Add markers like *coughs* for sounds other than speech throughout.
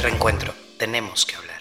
Reencuentro, tenemos que hablar.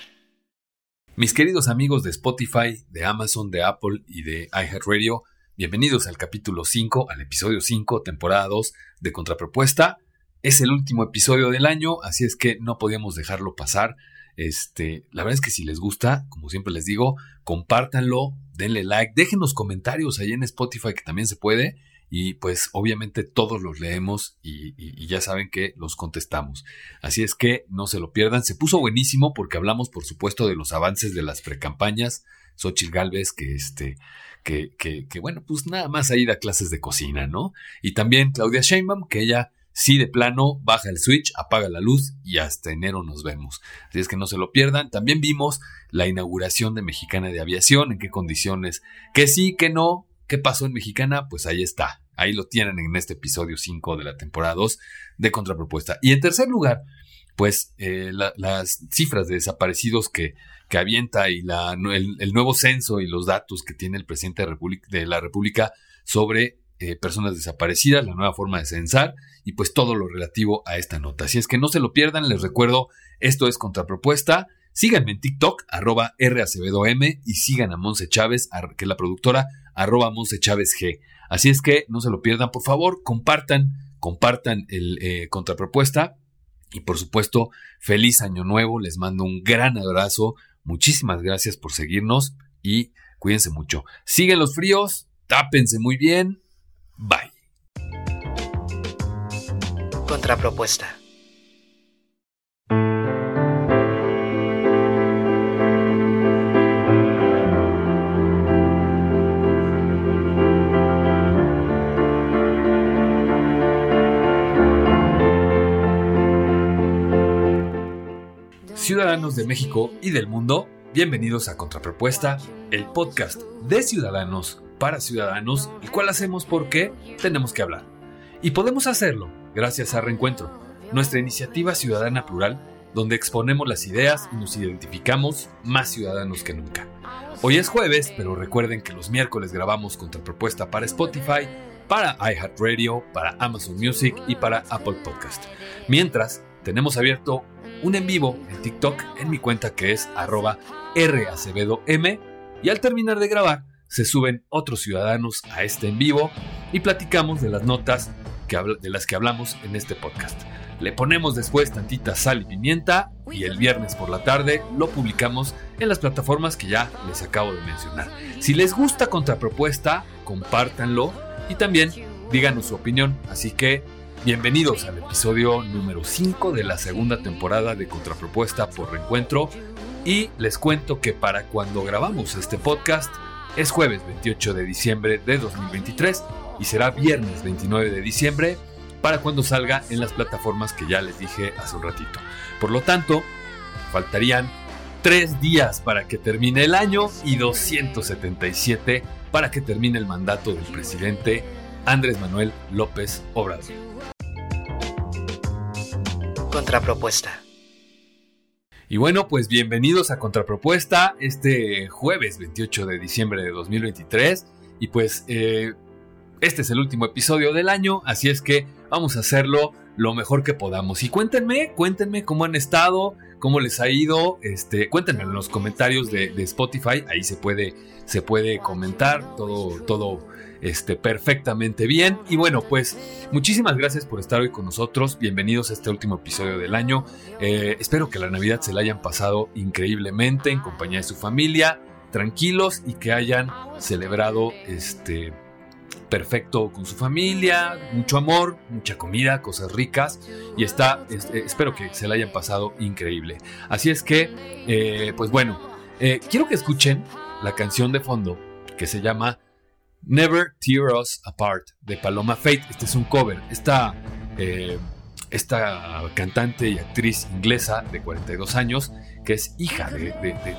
Mis queridos amigos de Spotify, de Amazon, de Apple y de iHeartRadio, bienvenidos al capítulo 5, al episodio 5, temporada 2 de Contrapropuesta. Es el último episodio del año, así es que no podíamos dejarlo pasar. Este, la verdad es que si les gusta, como siempre les digo, compártanlo, denle like, déjenos comentarios ahí en Spotify que también se puede y pues obviamente todos los leemos y, ya saben que los contestamos. Así es que no se lo pierdan. Se puso buenísimo porque hablamos por supuesto de los avances de las precampañas. Xochitl Galvez que este que, que, que bueno pues nada más ahí da clases de cocina, ¿no? Y también Claudia Sheinbaum que ella sí de plano baja el switch, apaga la luz y hasta enero nos vemos. Así es que no se lo pierdan. También vimos la inauguración de Mexicana de Aviación, en qué condiciones, que sí, que no, ¿Qué pasó en Mexicana? Pues ahí está. Ahí lo tienen en este episodio 5 de la temporada 2 de Contrapropuesta. Y en tercer lugar, pues eh, las cifras de desaparecidos que, que avienta y el, nuevo censo y los datos que tiene el presidente de, la República sobre eh, personas desaparecidas, la nueva forma de censar y pues todo lo relativo a esta nota. Así es que no se lo pierdan, les recuerdo, esto es Contrapropuesta. Síganme en TikTok, arroba M y sigan a Monse Chávez, que es la productora, arroba Monse Chávez G. Así es que no se lo pierdan, por favor, compartan, compartan el eh, contrapropuesta. Y por supuesto, feliz año nuevo, les mando un gran abrazo, muchísimas gracias por seguirnos y cuídense mucho. Siguen los fríos, tápense muy bien, bye. Contrapropuesta. Ciudadanos de México y del mundo, bienvenidos a Contrapropuesta, el podcast de ciudadanos para ciudadanos, el cual hacemos porque tenemos que hablar. Y podemos hacerlo gracias a Reencuentro, nuestra iniciativa ciudadana plural, donde exponemos las ideas y nos identificamos más ciudadanos que nunca. Hoy es jueves, pero recuerden que los miércoles grabamos Contrapropuesta para Spotify, para iHeartRadio, para Amazon Music y para Apple Podcast. Mientras, tenemos abierto un en vivo en TikTok en mi cuenta que es arroba M y al terminar de grabar se suben otros ciudadanos a este en vivo y platicamos de las notas de las que hablamos en este podcast. Le ponemos después tantita sal y pimienta y el viernes por la tarde lo publicamos en las plataformas que ya les acabo de mencionar. Si les gusta Contrapropuesta, compártanlo y también díganos su opinión. Así que Bienvenidos al episodio número 5 de la segunda temporada de Contrapropuesta por Reencuentro y les cuento que para cuando grabamos este podcast es jueves 28 de diciembre de 2023 y será viernes 29 de diciembre para cuando salga en las plataformas que ya les dije hace un ratito. Por lo tanto, faltarían 3 días para que termine el año y 277 para que termine el mandato del presidente Andrés Manuel López Obrador. Contrapropuesta. Y bueno, pues bienvenidos a Contrapropuesta este jueves 28 de diciembre de 2023. Y pues eh, este es el último episodio del año, así es que vamos a hacerlo lo mejor que podamos. Y cuéntenme, cuéntenme cómo han estado, cómo les ha ido. Este, cuéntenme en los comentarios de, de Spotify, ahí se puede, se puede comentar todo, todo este, perfectamente bien. Y bueno, pues muchísimas gracias por estar hoy con nosotros. Bienvenidos a este último episodio del año. Eh, espero que la Navidad se la hayan pasado increíblemente en compañía de su familia, tranquilos y que hayan celebrado este perfecto con su familia, mucho amor, mucha comida, cosas ricas y está, este, espero que se la hayan pasado increíble. Así es que, eh, pues bueno, eh, quiero que escuchen la canción de fondo que se llama Never Tear Us Apart de Paloma Fate. Este es un cover. Esta, eh, esta cantante y actriz inglesa de 42 años, que es hija de,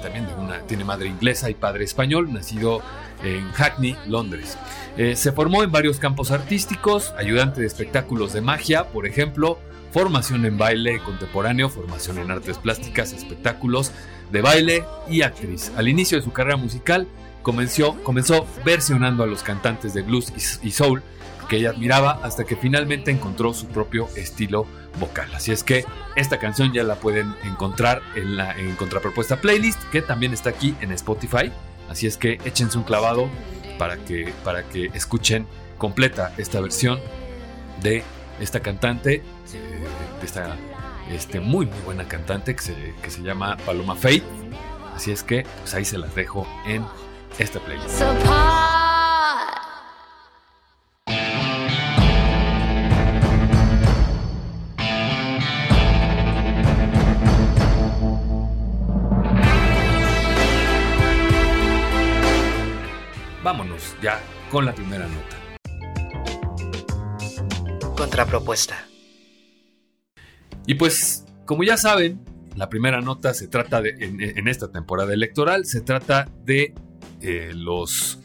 también de una, tiene madre inglesa y padre español, nacido en Hackney, Londres. Eh, se formó en varios campos artísticos, ayudante de espectáculos de magia, por ejemplo, formación en baile contemporáneo, formación en artes plásticas, espectáculos de baile y actriz. Al inicio de su carrera musical, comenzó, comenzó versionando a los cantantes de blues y, soul que ella admiraba hasta que finalmente encontró su propio estilo vocal. Así es que esta canción ya la pueden encontrar en la Contrapropuesta Playlist, que también está aquí en Spotify. Así es que échense un clavado para que, para que escuchen completa esta versión de esta cantante, eh, de esta este, muy muy buena cantante que se, que se llama Paloma Faith. Así es que pues ahí se las dejo en esta playlist. Vámonos ya con la primera nota. Contrapropuesta. Y pues, como ya saben, la primera nota se trata de, en, esta temporada electoral, se trata de eh, los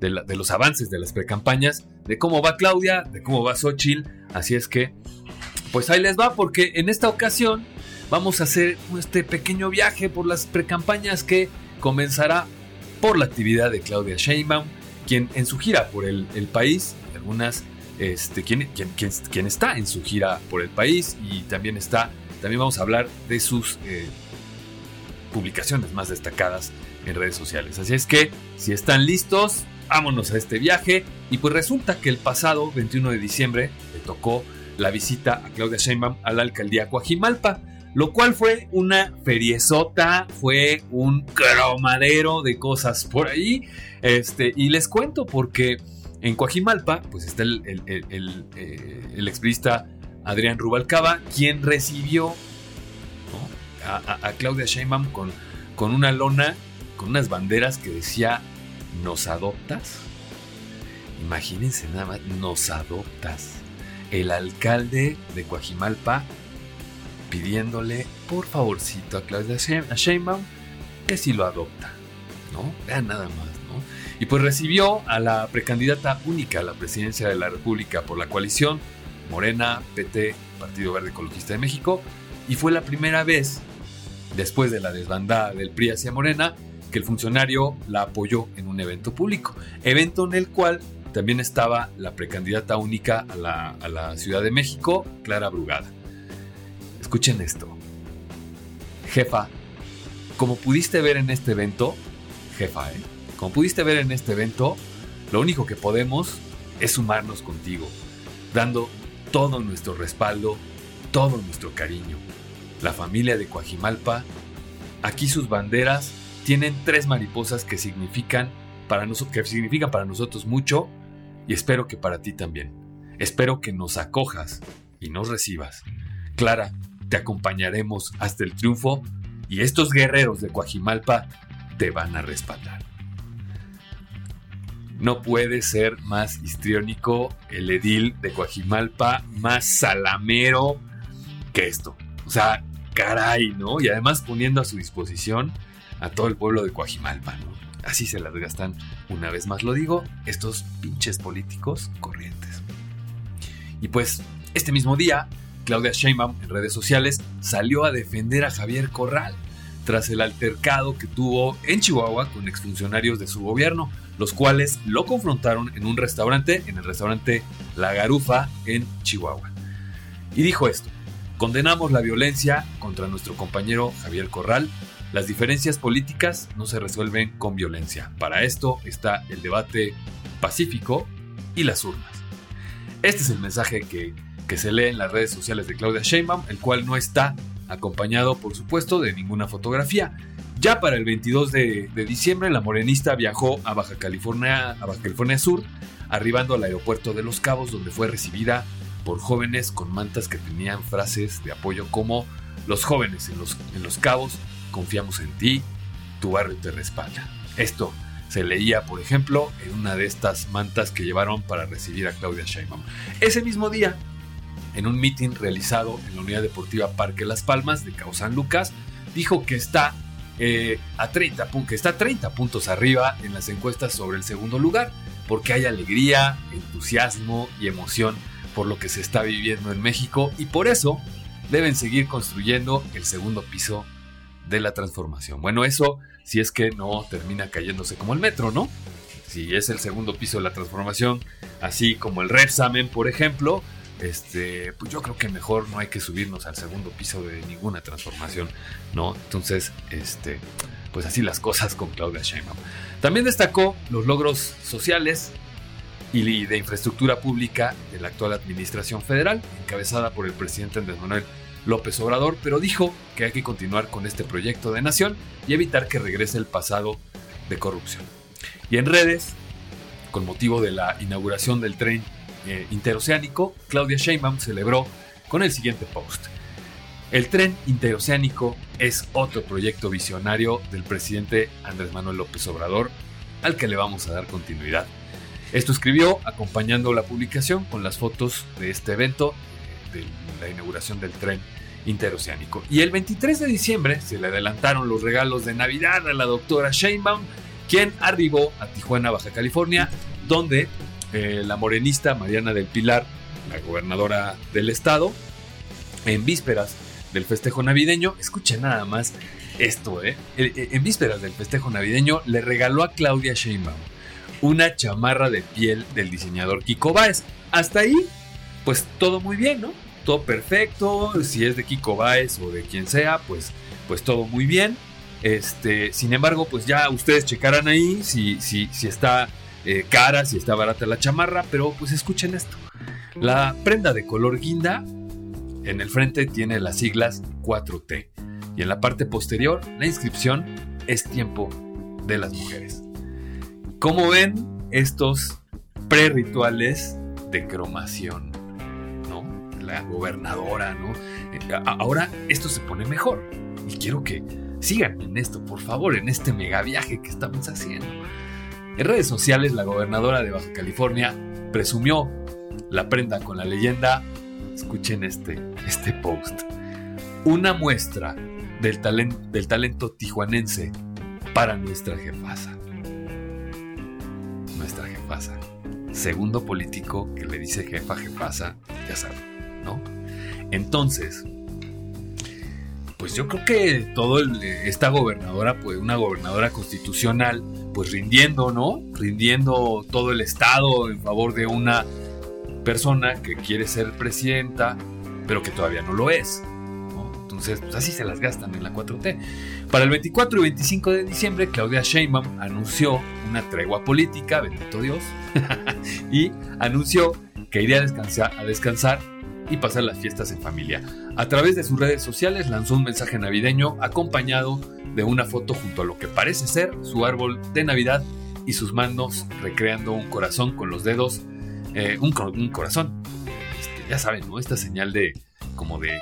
de, los avances de las precampañas, de cómo va Claudia, de cómo va Xochitl. Así es que, pues ahí les va, porque en esta ocasión vamos a hacer este pequeño viaje por las precampañas que comenzará por la actividad de Claudia Sheinbaum, quien en su gira por el, país, algunas, este, quien, quien, está en su gira por el país y también está, también vamos a hablar de sus eh, publicaciones más destacadas en redes sociales. Así es que, si están listos, vámonos a este viaje. Y pues resulta que el pasado 21 de diciembre le tocó la visita a Claudia Sheinbaum a la alcaldía Coajimalpa lo cual fue una feriezota, fue un cromadero de cosas por ahí. Este, y les cuento porque en Coajimalpa, pues está el, el, el, eh, Adrián Rubalcaba, quien recibió a, Claudia Sheinbaum con, con una lona, con unas banderas que decía, ¿nos adoptas? Imagínense nada más, nos adoptas. El alcalde de Coajimalpa pidiéndole por favorcito a Claudia Sheinbaum que si lo adopta, ¿no? Nada más, ¿no? Y pues recibió a la precandidata única a la presidencia de la República por la coalición Morena, PT, Partido Verde Ecologista de México, y fue la primera vez, después de la desbandada del PRI hacia Morena, que el funcionario la apoyó en un evento público, evento en el cual también estaba la precandidata única a la, Ciudad de México, Clara Brugada. Escuchen esto. Jefa, como pudiste ver en este evento, jefa, ¿eh? Como pudiste ver en este evento, lo único que podemos es sumarnos contigo, dando todo nuestro respaldo, todo nuestro cariño. La familia de Coajimalpa, aquí sus banderas tienen tres mariposas que significan para, que significan para nosotros mucho y espero que para ti también. Espero que nos acojas y nos recibas. Clara, te acompañaremos hasta el triunfo y estos guerreros de Coajimalpa te van a respaldar. No puede ser más histriónico el edil de Coajimalpa, más salamero que esto. O sea, caray, ¿no? Y además poniendo a su disposición a todo el pueblo de Coajimalpa, ¿no? Así se las gastan, una vez más lo digo, estos pinches políticos corrientes. Y pues, este mismo día, Claudia Sheinbaum en redes sociales salió a defender a Javier Corral tras el altercado que tuvo en Chihuahua con exfuncionarios de su gobierno, los cuales lo confrontaron en un restaurante, en el restaurante La Garufa en Chihuahua. Y dijo esto, condenamos la violencia contra nuestro compañero Javier Corral, las diferencias políticas no se resuelven con violencia, para esto está el debate pacífico y las urnas. Este es el mensaje que que se lee en las redes sociales de Claudia Sheinbaum, el cual no está acompañado, por supuesto, de ninguna fotografía. Ya para el 22 de, diciembre, la morenista viajó a Baja, California, a Baja California Sur, arribando al aeropuerto de Los Cabos, donde fue recibida por jóvenes con mantas que tenían frases de apoyo como los jóvenes en los, en los Cabos, confiamos en ti, tu barrio te respalda. Esto se leía, por ejemplo, en una de estas mantas que llevaron para recibir a Claudia Sheinbaum. Ese mismo día, en un meeting realizado en la Unidad Deportiva Parque Las Palmas de Cabo San Lucas, dijo que está, eh, a 30, que está 30 puntos arriba en las encuestas sobre el segundo lugar, porque hay alegría, entusiasmo y emoción por lo que se está viviendo en México y por eso deben seguir construyendo el segundo piso de la transformación. Bueno, eso si es que no termina cayéndose como el metro, ¿no? si es el segundo piso de la transformación, así como el Repsamen, por ejemplo, este, pues yo creo que mejor no hay que subirnos al segundo piso de ninguna transformación, ¿no? Entonces, este, pues así las cosas con Claudia Sheinbaum. También destacó los logros sociales y de infraestructura pública de la actual administración federal, encabezada por el presidente Andrés Manuel López Obrador, pero dijo que hay que continuar con este proyecto de nación y evitar que regrese el pasado de corrupción. Y en redes, con motivo de la inauguración del tren eh, interoceánico, Claudia Sheinbaum celebró con el siguiente post. El tren interoceánico es otro proyecto visionario del presidente Andrés Manuel López Obrador al que le vamos a dar continuidad. Esto escribió acompañando la publicación con las fotos de este evento, la inauguración del tren interoceánico. Y el 23 de diciembre se le adelantaron los regalos de Navidad a la doctora Sheinbaum, quien arribó a Tijuana, Baja California, donde eh, la morenista Mariana del Pilar, la gobernadora del estado, en vísperas del festejo navideño, escuchen nada más esto, ¿eh? En vísperas del festejo navideño le regaló a Claudia Sheinbaum una chamarra de piel del diseñador Kiko Baez. Hasta ahí, pues todo muy bien, ¿no? Todo perfecto, si es de Kiko Baez o de quien sea, pues, pues todo muy bien. Este, sin embargo, pues ya ustedes checarán ahí si, si, si está eh, cara, si está barata la chamarra, pero pues escuchen esto. La prenda de color guinda en el frente tiene las siglas 4T y en la parte posterior la inscripción es tiempo de las mujeres. ¿Cómo ven estos pre-rituales de cromación? La gobernadora, ¿no? Eh, ahora esto se pone mejor y quiero que sigan en esto, por favor, en este mega viaje que estamos haciendo. En redes sociales, la gobernadora de Baja California presumió la prenda con la leyenda, escuchen este, este post, una muestra del, talento, del talento tijuanense para nuestra jefasa. Nuestra jefasa. Segundo político que le dice jefa, jefasa, ya saben, ¿no? Entonces, pues yo creo que todo esta gobernadora, pues una gobernadora constitucional, pues rindiendo, ¿no? Rindiendo todo el Estado en favor de una persona que quiere ser presidenta, pero que todavía no lo es. Entonces, pues así se las gastan en la 4T. Para el 24 y 25 de diciembre, Claudia Sheinbaum anunció una tregua política, bendito Dios, *laughs* y anunció que iría a descansar, a descansar y pasar las fiestas en familia. A través de sus redes sociales lanzó un mensaje navideño acompañado de una foto junto a lo que parece ser su árbol de Navidad y sus manos recreando un corazón con los dedos, eh, un, corazón. Este, ya saben, ¿no? Esta señal de como de...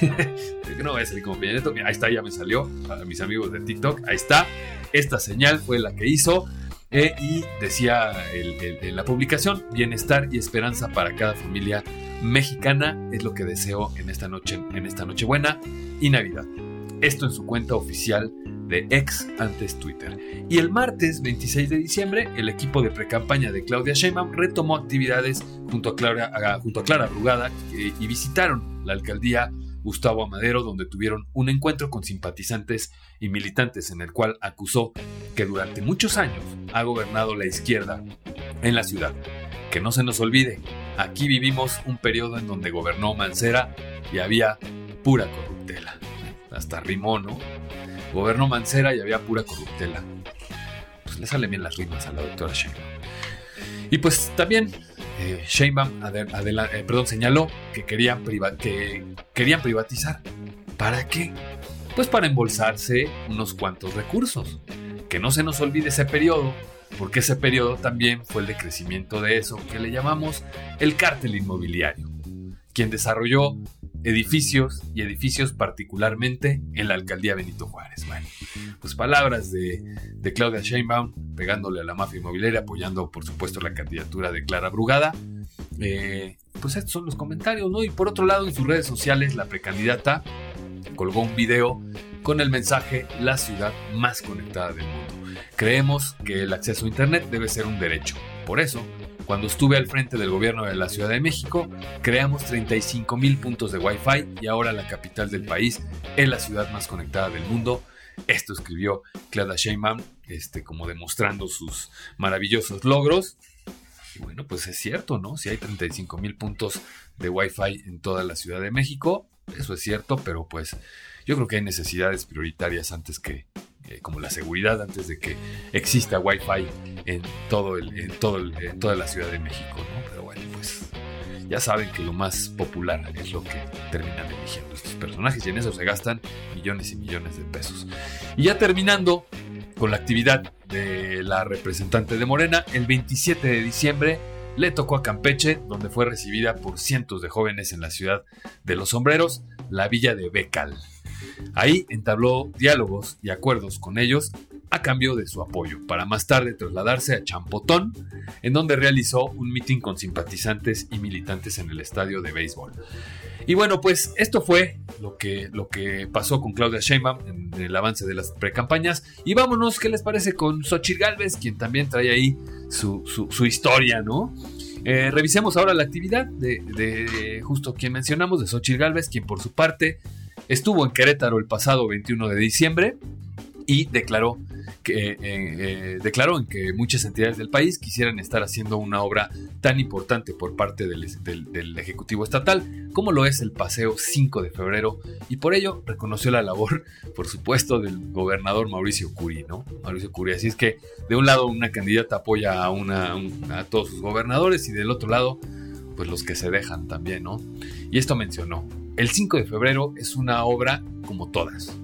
*laughs* no voy a salir como Peña Ahí está, ya me salió para mis amigos de TikTok. Ahí está. Esta señal fue la que hizo. Eh, y decía en la publicación, bienestar y esperanza para cada familia mexicana es lo que deseo en esta noche, en esta Nochebuena y Navidad. Esto en su cuenta oficial de ex antes Twitter. Y el martes 26 de diciembre, el equipo de precampaña de Claudia Sheinbaum retomó actividades junto a Clara, junto a Clara Rugada y visitaron la alcaldía Gustavo Amadero, donde tuvieron un encuentro con simpatizantes y militantes en el cual acusó que durante muchos años ha gobernado la izquierda en la ciudad. Que no se nos olvide, aquí vivimos un periodo en donde gobernó Mancera y había pura corruptela. Hasta rimó, ¿no? Gobernó Mancera y había pura corruptela. Pues le salen bien las rimas a la doctora Sheinbaum. Y pues también eh, Sheinbaum eh, perdón, señaló que querían, que querían privatizar. ¿Para qué? Pues para embolsarse unos cuantos recursos. Que no se nos olvide ese periodo, porque ese periodo también fue el de crecimiento de eso que le llamamos el cártel inmobiliario, quien desarrolló edificios y edificios particularmente en la alcaldía Benito Juárez. Bueno, pues palabras de, Claudia Sheinbaum pegándole a la mafia inmobiliaria, apoyando por supuesto la candidatura de Clara Brugada. Eh, pues estos son los comentarios, ¿no? Y por otro lado, en sus redes sociales, la precandidata colgó un video con el mensaje La ciudad más conectada del mundo. Creemos que el acceso a Internet debe ser un derecho. Por eso, cuando estuve al frente del gobierno de la Ciudad de México, creamos 35 mil puntos de Wi-Fi y ahora la capital del país es la ciudad más conectada del mundo Esto escribió Claudia Sheinbaum, este, como demostrando sus maravillosos logros. Y bueno, pues es cierto, ¿no? Si hay 35 mil puntos de Wi-Fi en toda la Ciudad de México, eso es cierto, pero pues yo creo que hay necesidades prioritarias antes que, eh, como la seguridad, antes de que exista Wi-Fi en, todo el, en, todo en toda la Ciudad de México, ¿no? Pero bueno, pues ya saben que lo más popular es lo que terminan eligiendo estos personajes y en eso se gastan millones y millones de pesos. Y ya terminando con la actividad de la representante de Morena, el 27 de diciembre le tocó a Campeche, donde fue recibida por cientos de jóvenes en la ciudad de los sombreros, la villa de Becal. Ahí entabló diálogos y acuerdos con ellos a cambio de su apoyo, para más tarde trasladarse a Champotón, en donde realizó un mitin con simpatizantes y militantes en el estadio de béisbol. Y bueno, pues esto fue lo que, lo que pasó con Claudia Sheinbaum en el avance de las precampañas. Y vámonos, ¿qué les parece con Xochitl Galvez, quien también trae ahí su, historia, ¿no? Eh, revisemos ahora la actividad de, de, justo quien mencionamos, de Xochitl Galvez, quien por su parte estuvo en Querétaro el pasado 21 de diciembre y declaró que eh, eh, declaró en que muchas entidades del país quisieran estar haciendo una obra tan importante por parte del, Ejecutivo Estatal como lo es el Paseo 5 de Febrero y por ello reconoció la labor, por supuesto, del gobernador Mauricio Curi, ¿no? Mauricio Curi. Así es que de un lado una candidata apoya a, una, a todos sus gobernadores y del otro lado, pues los que se dejan también, ¿no? Y esto mencionó, el 5 de febrero es una obra como todas.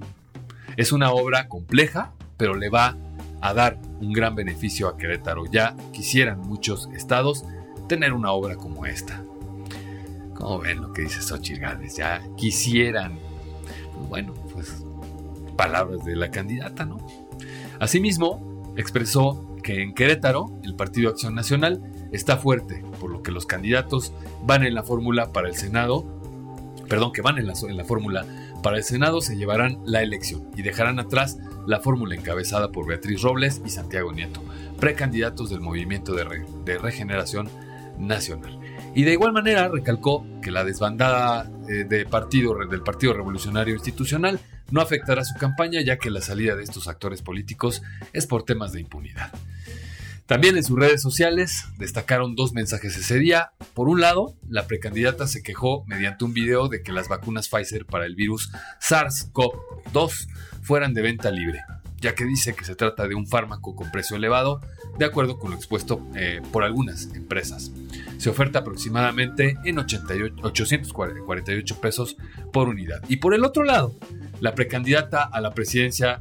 Es una obra compleja, pero le va a dar un gran beneficio a Querétaro. Ya quisieran muchos estados tener una obra como esta. ¿Cómo ven lo que dice Xochitl Gálvez? Ya quisieran. Bueno, pues palabras de la candidata, ¿no? Asimismo, expresó que en Querétaro el Partido Acción Nacional está fuerte, por lo que los candidatos van en la fórmula para el Senado, perdón, que van en la, fórmula para el Senado se llevarán la elección y dejarán atrás la fórmula encabezada por Beatriz Robles y Santiago Nieto, precandidatos del Movimiento de, Regeneración Nacional. Y de igual manera recalcó que la desbandada eh, del Partido Revolucionario Institucional no afectará su campaña ya que la salida de estos actores políticos es por temas de impunidad. También en sus redes sociales destacaron dos mensajes ese día. Por un lado, la precandidata se quejó mediante un video de que las vacunas Pfizer para el virus SARS-CoV-2 fueran de venta libre, ya que dice que se trata de un fármaco con precio elevado, de acuerdo con lo expuesto eh, por algunas empresas. Se oferta aproximadamente en 848 pesos por unidad. Y por el otro lado, la precandidata a la presidencia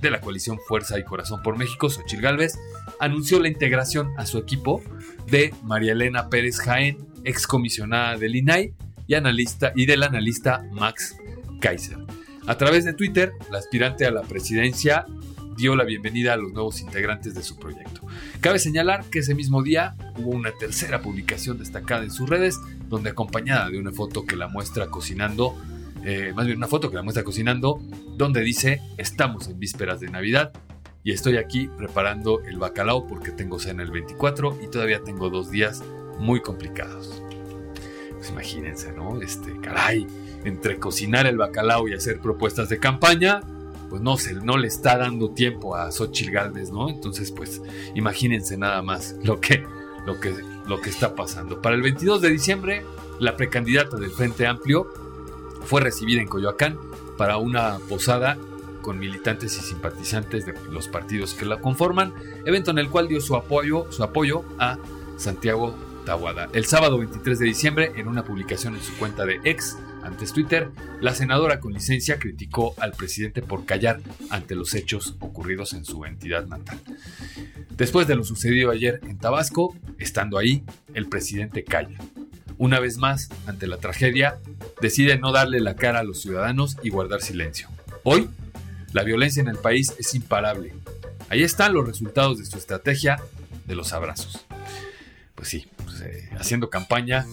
de la coalición Fuerza y Corazón por México, Xochil Gálvez, anunció la integración a su equipo de María Elena Pérez Jaén, excomisionada del INAI y, analista, y del analista Max Kaiser. A través de Twitter, la aspirante a la presidencia dio la bienvenida a los nuevos integrantes de su proyecto. Cabe señalar que ese mismo día hubo una tercera publicación destacada en sus redes, donde acompañada de una foto que la muestra cocinando, eh, más bien una foto que la muestra cocinando, donde dice, estamos en vísperas de Navidad y estoy aquí preparando el bacalao porque tengo cena el 24 y todavía tengo dos días muy complicados. Pues imagínense, ¿no? Este, caray, entre cocinar el bacalao y hacer propuestas de campaña, pues no, se, no le está dando tiempo a Xochitl Galvez, ¿no? Entonces, pues imagínense nada más lo que, lo que, lo que está pasando. Para el 22 de diciembre, la precandidata del Frente Amplio fue recibida en Coyoacán para una posada con militantes y simpatizantes de los partidos que la conforman, evento en el cual dio su apoyo, su apoyo a Santiago Tahuada. El sábado 23 de diciembre, en una publicación en su cuenta de ex, antes Twitter, la senadora con licencia criticó al presidente por callar ante los hechos ocurridos en su entidad natal. Después de lo sucedido ayer en Tabasco, estando ahí, el presidente calla. Una vez más, ante la tragedia, decide no darle la cara a los ciudadanos y guardar silencio. Hoy, la violencia en el país es imparable. Ahí están los resultados de su estrategia de los abrazos. Pues sí, pues, eh, haciendo campaña,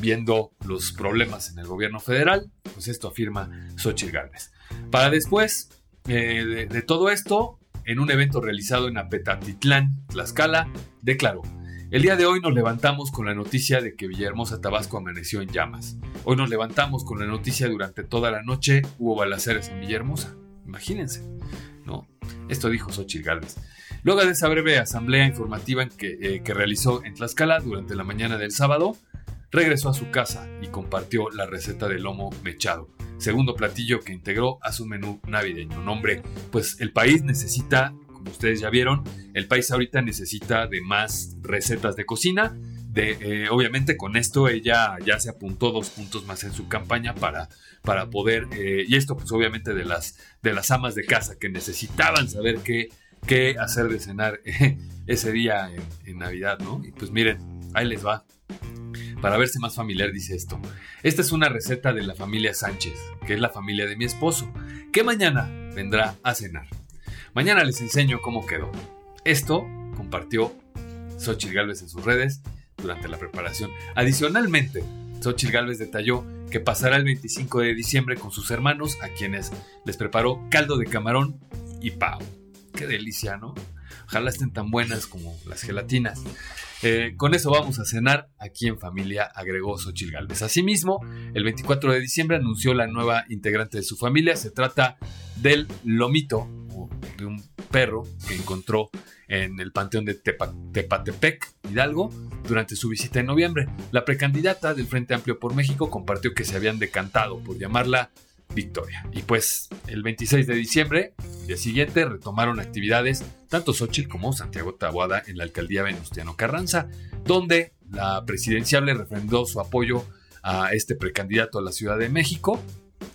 viendo los problemas en el gobierno federal, pues esto afirma Xochitl Gálvez. Para después eh, de, todo esto, en un evento realizado en Apetatitlán, Tlaxcala, declaró, el día de hoy nos levantamos con la noticia de que Villahermosa Tabasco amaneció en llamas. Hoy nos levantamos con la noticia durante toda la noche hubo balaceres en Villahermosa. Imagínense, ¿no? Esto dijo Xochitl Gálvez. Luego de esa breve asamblea informativa que, eh, que realizó en Tlaxcala durante la mañana del sábado, regresó a su casa y compartió la receta del lomo mechado, segundo platillo que integró a su menú navideño. Nombre, pues el país necesita, como ustedes ya vieron, el país ahorita necesita de más recetas de cocina. Eh, obviamente con esto ella ya se apuntó dos puntos más en su campaña para, para poder, eh, y esto pues obviamente de las, de las amas de casa que necesitaban saber qué, qué hacer de cenar ese día en, en Navidad, ¿no? Y pues miren, ahí les va. Para verse más familiar dice esto. Esta es una receta de la familia Sánchez, que es la familia de mi esposo, que mañana vendrá a cenar. Mañana les enseño cómo quedó. Esto compartió Xochitl Galvez en sus redes durante la preparación. Adicionalmente, Xochitl Galvez detalló que pasará el 25 de diciembre con sus hermanos, a quienes les preparó caldo de camarón y pavo. Qué delicia, ¿no? Ojalá estén tan buenas como las gelatinas. Eh, con eso vamos a cenar aquí en familia, agregó Xochitl Galvez. Asimismo, el 24 de diciembre anunció la nueva integrante de su familia. Se trata del lomito, de un perro que encontró en el panteón de Tepatepec, Hidalgo, durante su visita en noviembre. La precandidata del Frente Amplio por México compartió que se habían decantado por llamarla Victoria. Y pues el 26 de diciembre, el día siguiente, retomaron actividades tanto Xochitl como Santiago Taboada en la alcaldía Venustiano Carranza, donde la presidenciable refrendó su apoyo a este precandidato a la Ciudad de México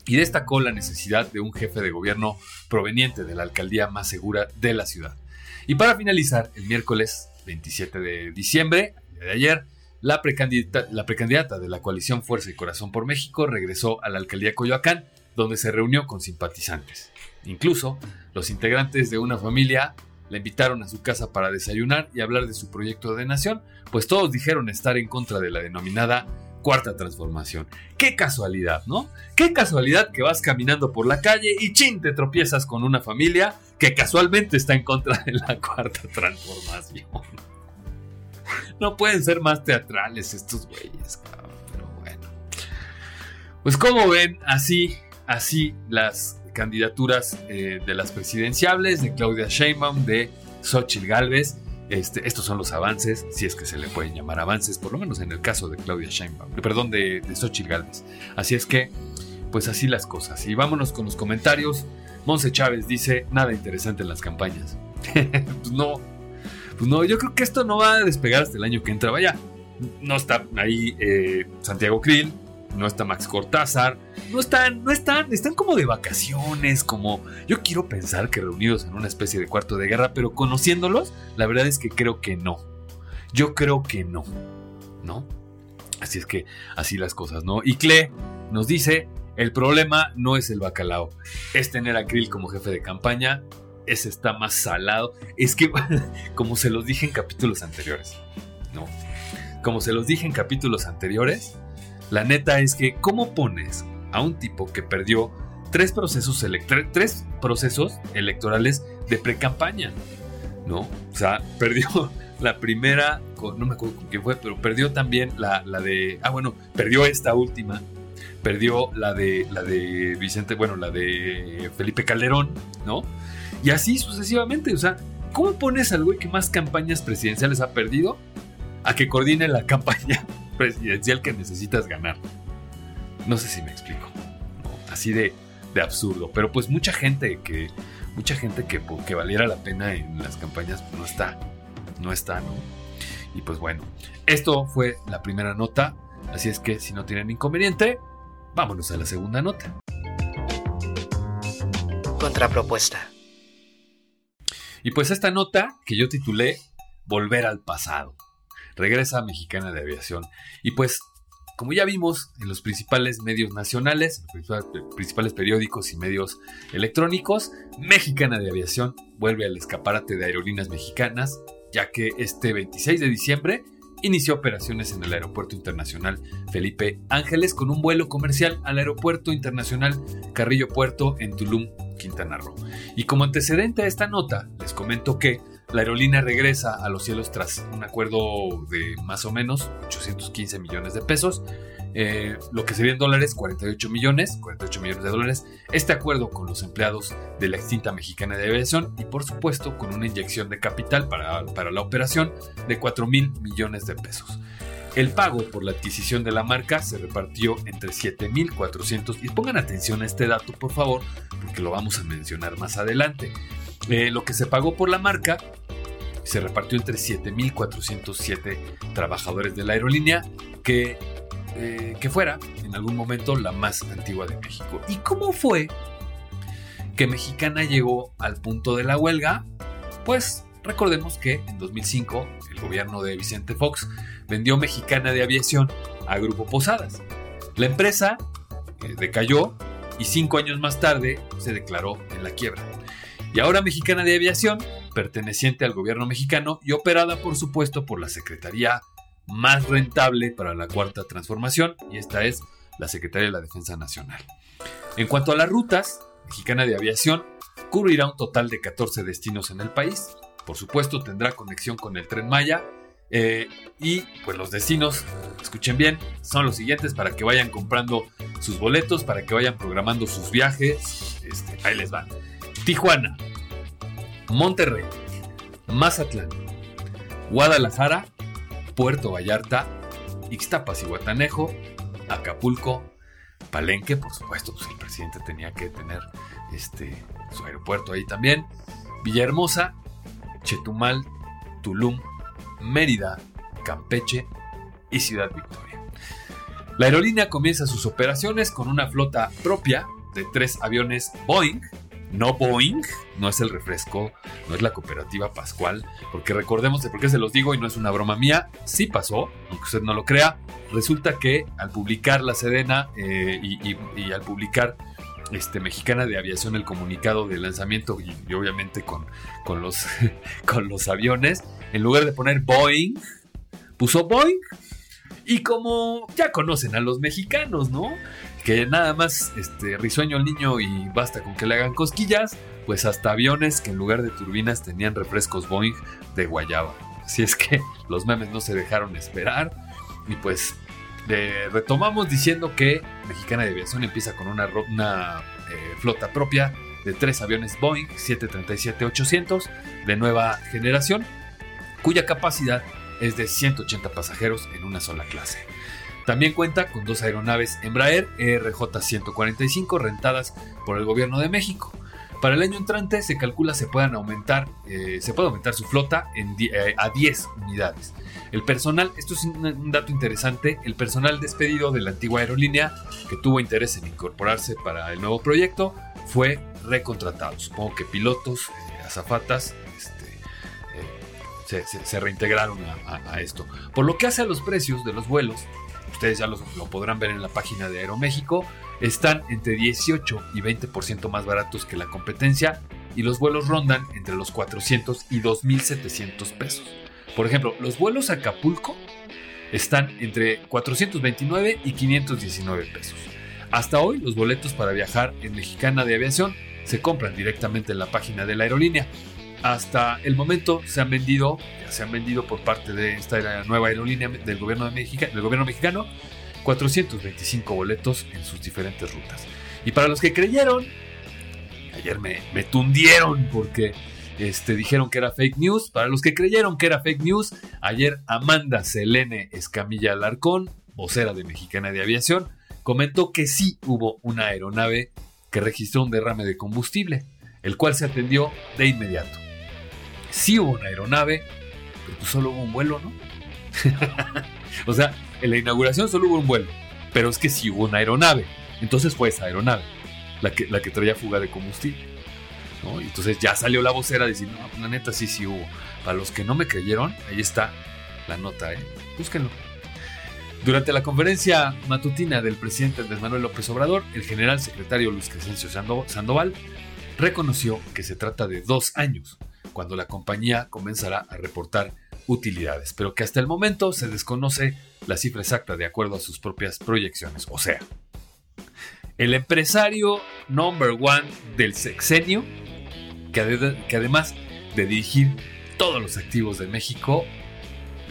y destacó la necesidad de un jefe de gobierno proveniente de la alcaldía más segura de la ciudad. Y para finalizar, el miércoles 27 de diciembre, de ayer, la precandidata, la precandidata de la coalición Fuerza y Corazón por México regresó a la alcaldía Coyoacán donde se reunió con simpatizantes. Incluso, los integrantes de una familia la invitaron a su casa para desayunar y hablar de su proyecto de nación, pues todos dijeron estar en contra de la denominada cuarta transformación. Qué casualidad, ¿no? Qué casualidad que vas caminando por la calle y chin te tropiezas con una familia que casualmente está en contra de la cuarta transformación. No pueden ser más teatrales estos güeyes, pero bueno. Pues como ven, así así las candidaturas eh, de las presidenciables, de Claudia Sheinbaum, de Xochitl Galvez. Este, estos son los avances, si es que se le pueden llamar avances, por lo menos en el caso de Claudia Sheinbaum, perdón, de, de Xochitl Galvez. Así es que, pues así las cosas. Y vámonos con los comentarios. Monse Chávez dice, nada interesante en las campañas. *laughs* pues no, pues no, yo creo que esto no va a despegar hasta el año que entra. Vaya, no está ahí eh, Santiago Krill, no está Max Cortázar, no están, no están, están como de vacaciones, como yo quiero pensar que reunidos en una especie de cuarto de guerra, pero conociéndolos, la verdad es que creo que no. Yo creo que no, ¿no? Así es que así las cosas, ¿no? Y Cle nos dice, el problema no es el bacalao, es tener a Krill como jefe de campaña, ese está más salado. Es que, *laughs* como se los dije en capítulos anteriores, ¿no? Como se los dije en capítulos anteriores, la neta es que, ¿cómo pones a un tipo que perdió tres procesos, tres procesos electorales de pre-campaña? ¿No? O sea, *laughs* perdió la primera, no me acuerdo con quién fue, pero perdió también la, la de. Ah, bueno, perdió esta última. Perdió la de la de Vicente, bueno, la de Felipe Calderón, ¿no? Y así sucesivamente. O sea, ¿cómo pones al güey que más campañas presidenciales ha perdido a que coordine la campaña presidencial que necesitas ganar. No sé si me explico. Así de, de, absurdo. Pero pues mucha gente que. Mucha gente que, que valiera la pena en las campañas pues, no está. No está, ¿no? Y pues bueno. Esto fue la primera nota. Así es que si no tienen inconveniente, vámonos a la segunda nota. Contrapropuesta. Y pues esta nota que yo titulé Volver al pasado regresa Mexicana de Aviación. Y pues, como ya vimos en los principales medios nacionales, principales periódicos y medios electrónicos, Mexicana de Aviación vuelve al escaparate de aerolíneas mexicanas, ya que este 26 de diciembre inició operaciones en el Aeropuerto Internacional Felipe Ángeles con un vuelo comercial al Aeropuerto Internacional Carrillo Puerto en Tulum, Quintana Roo. Y como antecedente a esta nota, les comento que La aerolínea regresa a los cielos tras un acuerdo de más o menos 815 millones de pesos. Eh, lo que sería en dólares, 48 millones, 48 millones de dólares. Este acuerdo con los empleados de la extinta mexicana de aviación y por supuesto con una inyección de capital para, para la operación de 4 mil millones de pesos. El pago por la adquisición de la marca se repartió entre 7.400 y pongan atención a este dato por favor porque lo vamos a mencionar más adelante. Eh, lo que se pagó por la marca se repartió entre 7.407 trabajadores de la aerolínea, que, eh, que fuera en algún momento la más antigua de México. ¿Y cómo fue que Mexicana llegó al punto de la huelga? Pues recordemos que en 2005 el gobierno de Vicente Fox vendió Mexicana de Aviación a Grupo Posadas. La empresa eh, decayó y cinco años más tarde se declaró en la quiebra y ahora Mexicana de Aviación, perteneciente al gobierno mexicano y operada por supuesto por la Secretaría más rentable para la cuarta transformación, y esta es la Secretaría de la Defensa Nacional. En cuanto a las rutas, Mexicana de Aviación cubrirá un total de 14 destinos en el país. Por supuesto, tendrá conexión con el tren Maya. Eh, y pues los destinos, escuchen bien, son los siguientes para que vayan comprando sus boletos, para que vayan programando sus viajes. Este, ahí les van. Tijuana, Monterrey, Mazatlán, Guadalajara, Puerto Vallarta, Ixtapas y Guatanejo, Acapulco, Palenque, por supuesto, pues el presidente tenía que tener este, su aeropuerto ahí también, Villahermosa, Chetumal, Tulum, Mérida, Campeche y Ciudad Victoria. La aerolínea comienza sus operaciones con una flota propia de tres aviones Boeing no Boeing, no es el refresco, no es la cooperativa Pascual, porque recordemos de por qué se los digo y no es una broma mía, sí pasó, aunque usted no lo crea, resulta que al publicar la Sedena eh, y, al publicar este, Mexicana de Aviación el comunicado de lanzamiento y, obviamente con, con, los, *laughs* con los aviones, en lugar de poner Boeing, puso Boeing. Y como ya conocen a los mexicanos, ¿no? que nada más este, risueño el niño y basta con que le hagan cosquillas, pues hasta aviones que en lugar de turbinas tenían refrescos Boeing de guayaba. Así es que los memes no se dejaron esperar y pues retomamos diciendo que Mexicana de Aviación empieza con una, eh, flota propia de tres aviones Boeing 737-800 de nueva generación, cuya capacidad es de 180 pasajeros en una sola clase. También cuenta con dos aeronaves Embraer ERJ-145 rentadas por el gobierno de México. Para el año entrante se calcula se puedan aumentar, eh, se puede aumentar su flota eh, a 10 unidades. El personal, esto es un, dato interesante, el personal despedido de la antigua aerolínea que tuvo interés en incorporarse para el nuevo proyecto fue reckontratado. Supongo que pilotos, eh, azafatas, se, reintegraron a esto. Por lo que hace a los precios de los vuelos, ustedes ya lo, podrán ver en la página de Aeroméxico, están entre 18 y 20% más baratos que la competencia y los vuelos rondan entre los 400 y 2.700 pesos. Por ejemplo, los vuelos a Acapulco están entre 429 y 519 pesos. Hasta hoy los boletos para viajar en Mexicana de Aviación se compran directamente en la página de la aerolínea. Hasta el momento se han vendido, ya se han vendido por parte de esta nueva aerolínea del gobierno, de México, del gobierno mexicano 425 boletos en sus diferentes rutas. Y para los que creyeron, ayer me, tundieron porque este, dijeron que era fake news. Para los que creyeron que era fake news, ayer Amanda Selene Escamilla Alarcón, vocera de Mexicana de Aviación, comentó que sí hubo una aeronave que registró un derrame de combustible, el cual se atendió de inmediato sí hubo una aeronave, pero pues solo hubo un vuelo, ¿no? *laughs* o sea, en la inauguración solo hubo un vuelo, pero es que sí hubo una aeronave. Entonces fue esa aeronave, la que, la que traía fuga de combustible. ¿no? Y entonces ya salió la vocera diciendo, no, la neta sí, sí hubo. Para los que no me creyeron, ahí está la nota, ¿eh? Búsquenlo. Durante la conferencia matutina del presidente Andrés Manuel López Obrador, el general secretario Luis Crescencio Sandoval reconoció que se trata de dos años cuando la compañía comenzará a reportar utilidades, pero que hasta el momento se desconoce la cifra exacta de acuerdo a sus propias proyecciones. O sea, el empresario number one del sexenio, que, además de dirigir todos los activos de México,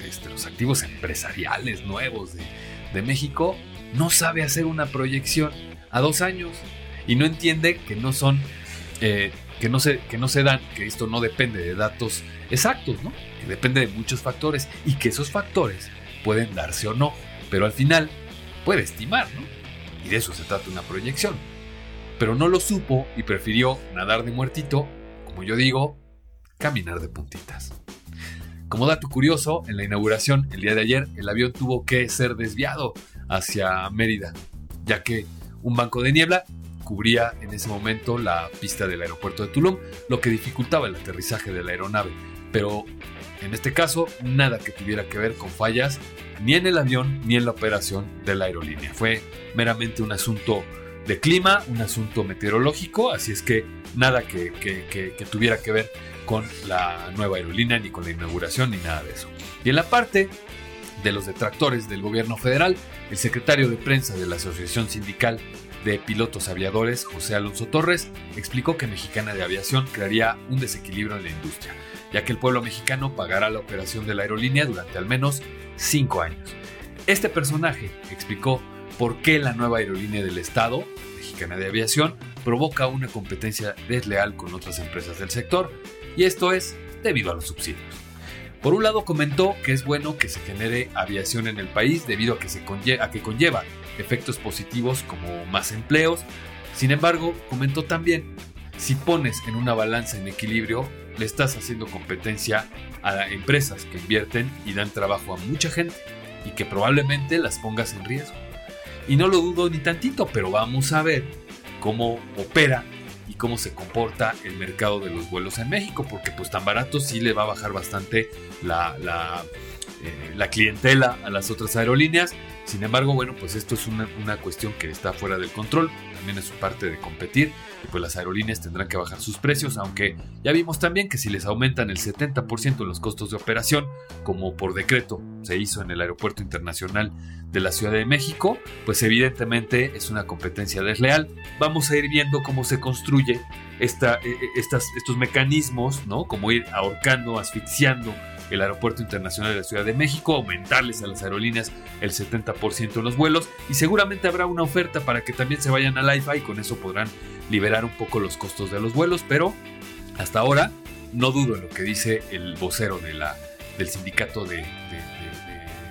este, los activos empresariales nuevos de, México, no sabe hacer una proyección a dos años y no entiende que no son, eh, que, no se, que no se dan, que esto no depende de datos exactos, ¿no? que depende de muchos factores y que esos factores pueden darse o no, pero al final puede estimar, ¿no? Y de eso se trata una proyección. Pero no lo supo y prefirió nadar de muertito, como yo digo, caminar de puntitas. Como dato curioso, en la inauguración el día de ayer el avión tuvo que ser desviado hacia Mérida, ya que un banco de niebla cubría en ese momento la pista del aeropuerto de Tulum, lo que dificultaba el aterrizaje de la aeronave. Pero en este caso, nada que tuviera que ver con fallas ni en el avión ni en la operación de la aerolínea. Fue meramente un asunto de clima, un asunto meteorológico, así es que nada que, tuviera que ver con la nueva aerolínea, ni con la inauguración, ni nada de eso. Y en la parte de los detractores del gobierno federal, el secretario de prensa de la Asociación Sindical de Pilotos Aviadores, José Alonso Torres, explicó que Mexicana de Aviación crearía un desequilibrio en la industria, ya que el pueblo mexicano pagará la operación de la aerolínea durante al menos cinco años. Este personaje explicó por qué la nueva aerolínea del Estado, Mexicana de Aviación, provoca una competencia desleal con otras empresas del sector, y esto es debido a los subsidios. Por un lado comentó que es bueno que se genere aviación en el país debido a que, se a que conlleva efectos positivos como más empleos. Sin embargo, comentó también, si pones en una balanza en equilibrio, le estás haciendo competencia a empresas que invierten y dan trabajo a mucha gente y que probablemente las pongas en riesgo. Y no lo dudo ni tantito, pero vamos a ver cómo opera y cómo se comporta el mercado de los vuelos en México, porque pues tan barato sí le va a bajar bastante la, la, eh, la clientela a las otras aerolíneas. Sin embargo, bueno, pues esto es una, cuestión que está fuera del control, también es su parte de competir y pues las aerolíneas tendrán que bajar sus precios, aunque ya vimos también que si les aumentan el 70% los costos de operación, como por decreto se hizo en el Aeropuerto Internacional de la Ciudad de México, pues evidentemente es una competencia desleal. Vamos a ir viendo cómo se construye esta, e, e, estas, estos mecanismos, ¿no? Como ir ahorcando, asfixiando el Aeropuerto Internacional de la Ciudad de México, aumentarles a las aerolíneas el 70% en los vuelos y seguramente habrá una oferta para que también se vayan al IFA y con eso podrán liberar un poco los costos de los vuelos, pero hasta ahora no dudo en lo que dice el vocero de la, del sindicato de,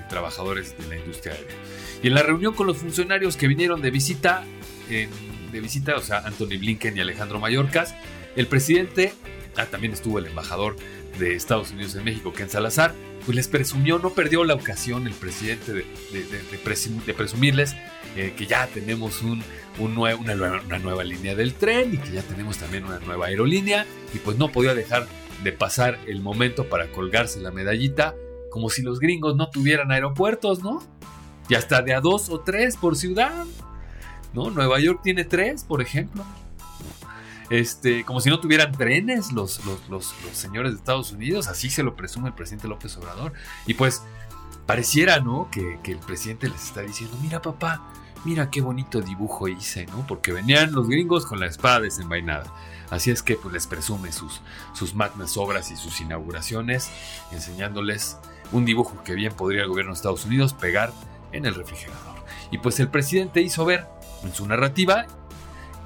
trabajadores de la industria aérea. Y en la reunión con los funcionarios que vinieron de visita, de visita, o sea, Anthony Blinken y Alejandro Mayorkas, el presidente, ah, también estuvo el embajador de Estados Unidos en México, Ken Salazar, pues les presumió, no perdió la ocasión el presidente de, presumirles eh, que ya tenemos un, una, una, nueva, línea del tren y que ya tenemos también una nueva aerolínea y pues no podía dejar de pasar el momento para colgarse la medallita como si los gringos no tuvieran aeropuertos, ¿no? Y hasta de a dos o tres por ciudad, ¿no? Nueva York tiene tres, por ejemplo. Este, como si no tuvieran trenes los, los, señores de Estados Unidos, así se lo presume el presidente López Obrador. Y pues pareciera, ¿no? Que, que el presidente les está diciendo, mira papá, mira qué bonito dibujo hice, ¿no? Porque venían los gringos con la espada desenvainada. Así es que pues les presume sus, sus magnas obras y sus inauguraciones, enseñándoles un dibujo que bien podría el gobierno de Estados Unidos pegar en el refrigerador. Y pues el presidente hizo ver en su narrativa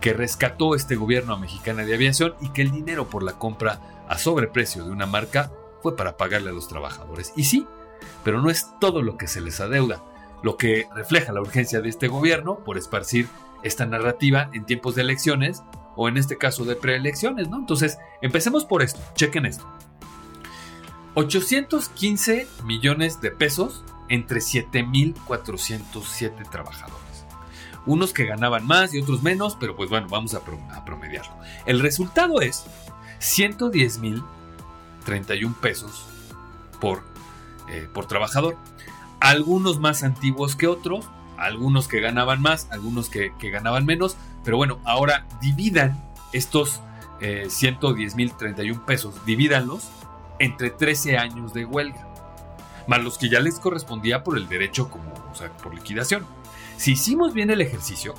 que rescató este gobierno mexicana de aviación y que el dinero por la compra a sobreprecio de una marca fue para pagarle a los trabajadores. Y sí, pero no es todo lo que se les adeuda lo que refleja la urgencia de este gobierno por esparcir esta narrativa en tiempos de elecciones o en este caso de preelecciones, ¿no? Entonces, empecemos por esto, chequen esto. 815 millones de pesos entre 7.407 trabajadores. Unos que ganaban más y otros menos, pero pues bueno, vamos a, promediarlo. El resultado es 110.031 pesos por, eh, por trabajador algunos más antiguos que otros, algunos que ganaban más, algunos que, ganaban menos, pero bueno, ahora dividan estos eh, 110 mil 31 pesos, divídanlos entre 13 años de huelga, más los que ya les correspondía por el derecho como, o sea, por liquidación. Si hicimos bien el ejercicio,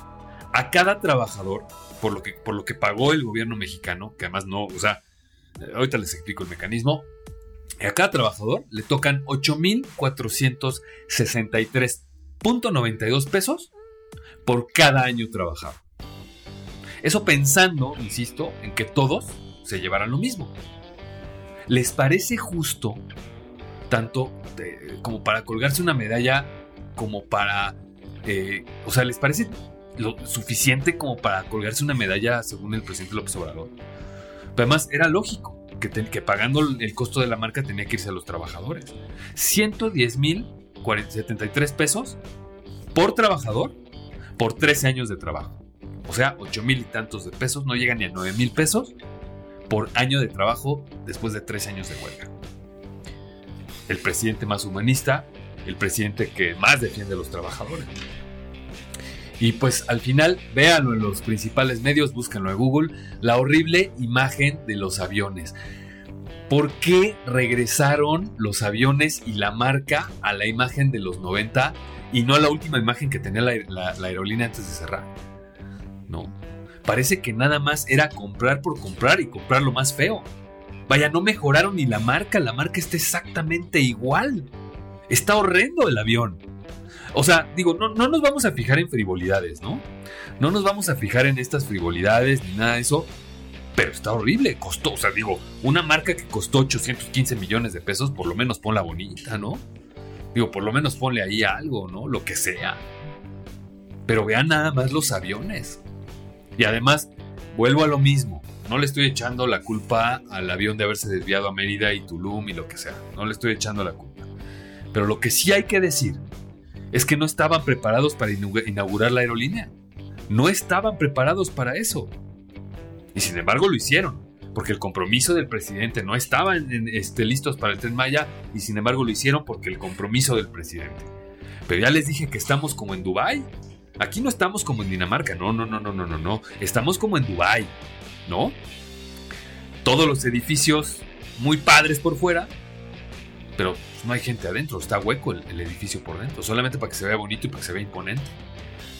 a cada trabajador, por lo que, por lo que pagó el gobierno mexicano, que además no, o sea, ahorita les explico el mecanismo, a cada trabajador le tocan 8,463.92 pesos por cada año trabajado. Eso pensando, insisto, en que todos se llevaran lo mismo. ¿Les parece justo tanto como para colgarse una medalla como para... Eh, o sea, ¿les parece lo suficiente como para colgarse una medalla según el presidente López Obrador? Pero además era lógico que, que pagando el costo de la marca tenía que irse a los trabajadores. 110 mil 73 pesos por trabajador por 13 años de trabajo. O sea, 8 mil y tantos de pesos, no llegan ni a 9 mil pesos por año de trabajo después de 13 años de huelga. El presidente más humanista, el presidente que más defiende a los trabajadores. Y pues al final, véanlo en los principales medios, búsquenlo en Google, la horrible imagen de los aviones. ¿Por qué regresaron los aviones y la marca a la imagen de los 90 y no a la última imagen que tenía la, aerolínea antes de cerrar? No. Parece que nada más era comprar por comprar y comprar lo más feo. Vaya, no mejoraron ni la marca, la marca está exactamente igual. Está horrendo el avión. O sea, digo, no, no nos vamos a fijar en frivolidades, ¿no? No nos vamos a fijar en estas frivolidades ni nada de eso. Pero está horrible, costó, o sea, digo, una marca que costó 815 millones de pesos, por lo menos ponla bonita, ¿no? Digo, por lo menos ponle ahí algo, ¿no? Lo que sea. Pero vean nada más los aviones. Y además, vuelvo a lo mismo. No le estoy echando la culpa al avión de haberse desviado a Mérida y Tulum y lo que sea. No le estoy echando la culpa. Pero lo que sí hay que decir es que no estaban preparados para inaugurar la aerolínea. No estaban preparados para eso. Y sin embargo lo hicieron, porque el compromiso del presidente no estaba en, este, listos para el tren Maya y sin embargo lo hicieron porque el compromiso del presidente. Pero ya les dije que estamos como en Dubai. Aquí no estamos como en Dinamarca, no, no, no, no, no, no, no. Estamos como en Dubai, ¿no? Todos los edificios muy padres por fuera, pero no hay gente adentro, está hueco el, edificio por dentro, solamente para que se vea bonito y para que se vea imponente.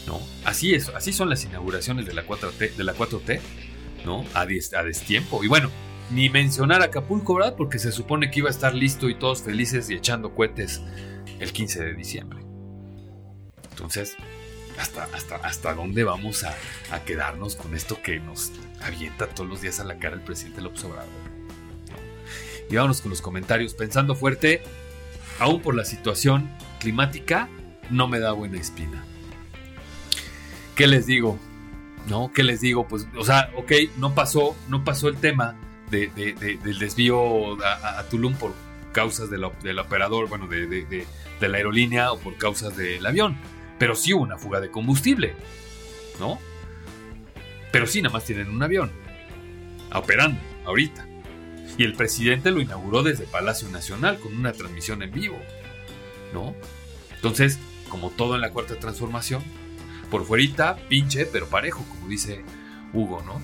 ¿no? Así es, así son las inauguraciones de la 4T, de la 4T ¿no? A, destiempo. Y bueno, ni mencionar Acapulco, ¿verdad? Porque se supone que iba a estar listo y todos felices y echando cohetes el 15 de diciembre. Entonces, ¿hasta, hasta, hasta dónde vamos a, a quedarnos con esto que nos avienta todos los días a la cara el presidente López Obrador? Y vámonos con los comentarios. Pensando fuerte, aún por la situación climática, no me da buena espina. ¿Qué les digo? ¿No? ¿Qué les digo? Pues, o sea, ok, no pasó, no pasó el tema de, del desvío a, Tulum por causas del operador, bueno, de, la aerolínea o por causas del avión. Pero sí hubo una fuga de combustible, ¿no? Pero sí, nada más tienen un avión operando ahorita. Y el presidente lo inauguró desde Palacio Nacional con una transmisión en vivo. ¿No? Entonces, como todo en la cuarta transformación, por fuerita, pinche, pero parejo, como dice Hugo, ¿no?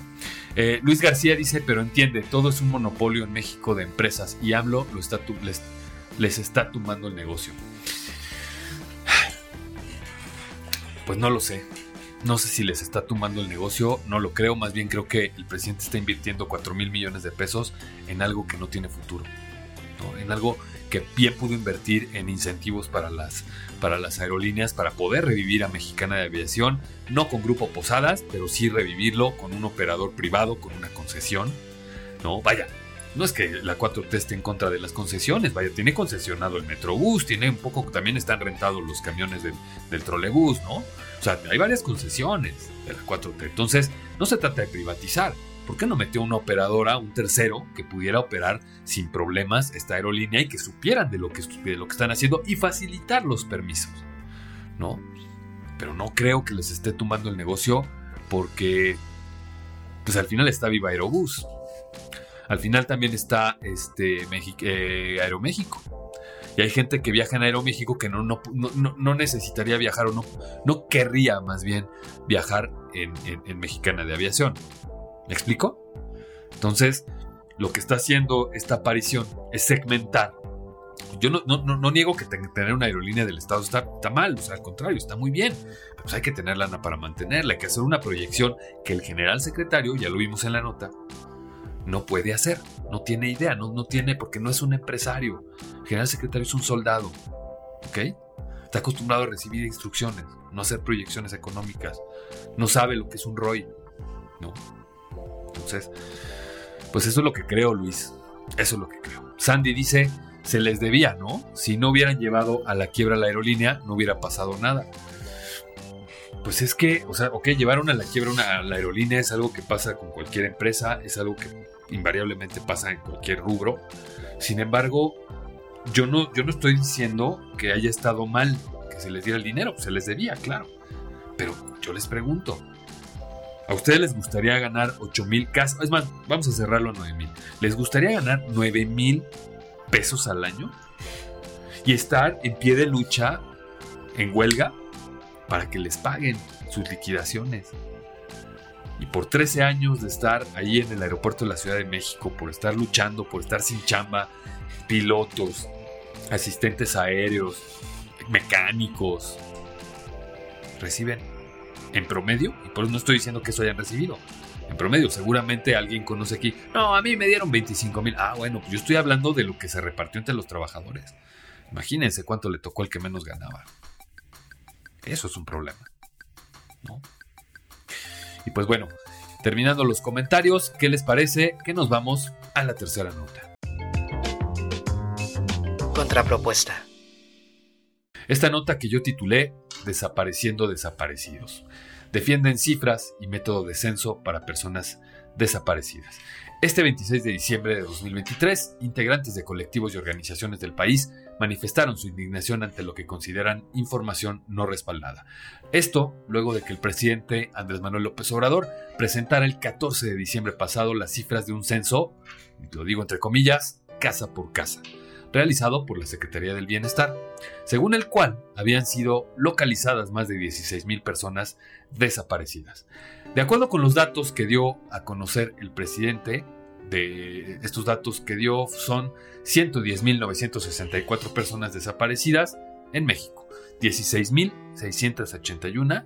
Eh, Luis García dice, pero entiende, todo es un monopolio en México de empresas y AMLO lo está les, les está tumbando el negocio. Pues no lo sé. No sé si les está tumbando el negocio, no lo creo, más bien creo que el presidente está invirtiendo 4 mil millones de pesos en algo que no tiene futuro, en algo que bien pudo invertir en incentivos para las, para las aerolíneas para poder revivir a Mexicana de Aviación, no con Grupo Posadas, pero sí revivirlo con un operador privado, con una concesión. No, vaya, no es que la 4T esté en contra de las concesiones, vaya, tiene concesionado el Metrobús, tiene un poco, también están rentados los camiones del, del trolebús, ¿no? O sea, hay varias concesiones de la 4T. Entonces, no se trata de privatizar. ¿Por qué no metió una operadora, un tercero, que pudiera operar sin problemas esta aerolínea y que supieran de lo que, están haciendo y facilitar los permisos? ¿No? Pero no creo que les esté tumbando el negocio porque, pues al final está Viva Aerobús. Al final también está este, eh, Aeroméxico. Y hay gente que viaja en Aeroméxico que no, no, no, necesitaría viajar o no, no querría más bien viajar en, Mexicana de Aviación. ¿Me explico? Entonces, lo que está haciendo esta aparición es segmentar. Yo no, no, niego que tener una aerolínea del Estado está, mal, o sea, al contrario, está muy bien. Pues hay que tener lana para mantenerla, hay que hacer una proyección que el general secretario, ya lo vimos en la nota, no puede hacer, no tiene idea, no, no tiene, porque no es un empresario. General secretario es un soldado, ¿ok? Está acostumbrado a recibir instrucciones, no hacer proyecciones económicas, no sabe lo que es un ROI, ¿no? Entonces, pues eso es lo que creo, Luis, eso es lo que creo. Sandy dice, se les debía, ¿no? Si no hubieran llevado a la quiebra la aerolínea, no hubiera pasado nada. Pues es que, o sea, ok, llevaron a la quiebra una, la aerolínea es algo que pasa con cualquier empresa, es algo que invariablemente pasa en cualquier rubro. Sin embargo, yo no, yo no estoy diciendo que haya estado mal que se les diera el dinero, se les debía, claro. Pero yo les pregunto, ¿a ustedes les gustaría ganar 8 mil casas? Es más, vamos a cerrarlo a 9 mil. ¿Les gustaría ganar 9 mil pesos al año? Y estar en pie de lucha, en huelga, para que les paguen sus liquidaciones. Y por 13 años de estar ahí en el aeropuerto de la Ciudad de México, por estar luchando, por estar sin chamba, pilotos, asistentes aéreos, mecánicos, reciben en promedio, y por eso no estoy diciendo que eso hayan recibido, en promedio, seguramente alguien conoce aquí, no, a mí me dieron 25 mil, ah, bueno, pues yo estoy hablando de lo que se repartió entre los trabajadores. Imagínense cuánto le tocó al que menos ganaba. Eso es un problema. ¿no? Y pues bueno, terminando los comentarios, ¿qué les parece que nos vamos a la tercera nota? Contrapropuesta. Esta nota que yo titulé Desapareciendo desaparecidos. Defienden cifras y método de censo para personas desaparecidas. Este 26 de diciembre de 2023, integrantes de colectivos y organizaciones del país manifestaron su indignación ante lo que consideran información no respaldada. Esto luego de que el presidente Andrés Manuel López Obrador presentara el 14 de diciembre pasado las cifras de un censo, lo digo entre comillas, casa por casa, realizado por la Secretaría del Bienestar, según el cual habían sido localizadas más de 16.000 personas desaparecidas. De acuerdo con los datos que dio a conocer el presidente, de estos datos que dio son 110.964 personas desaparecidas en México. 16.681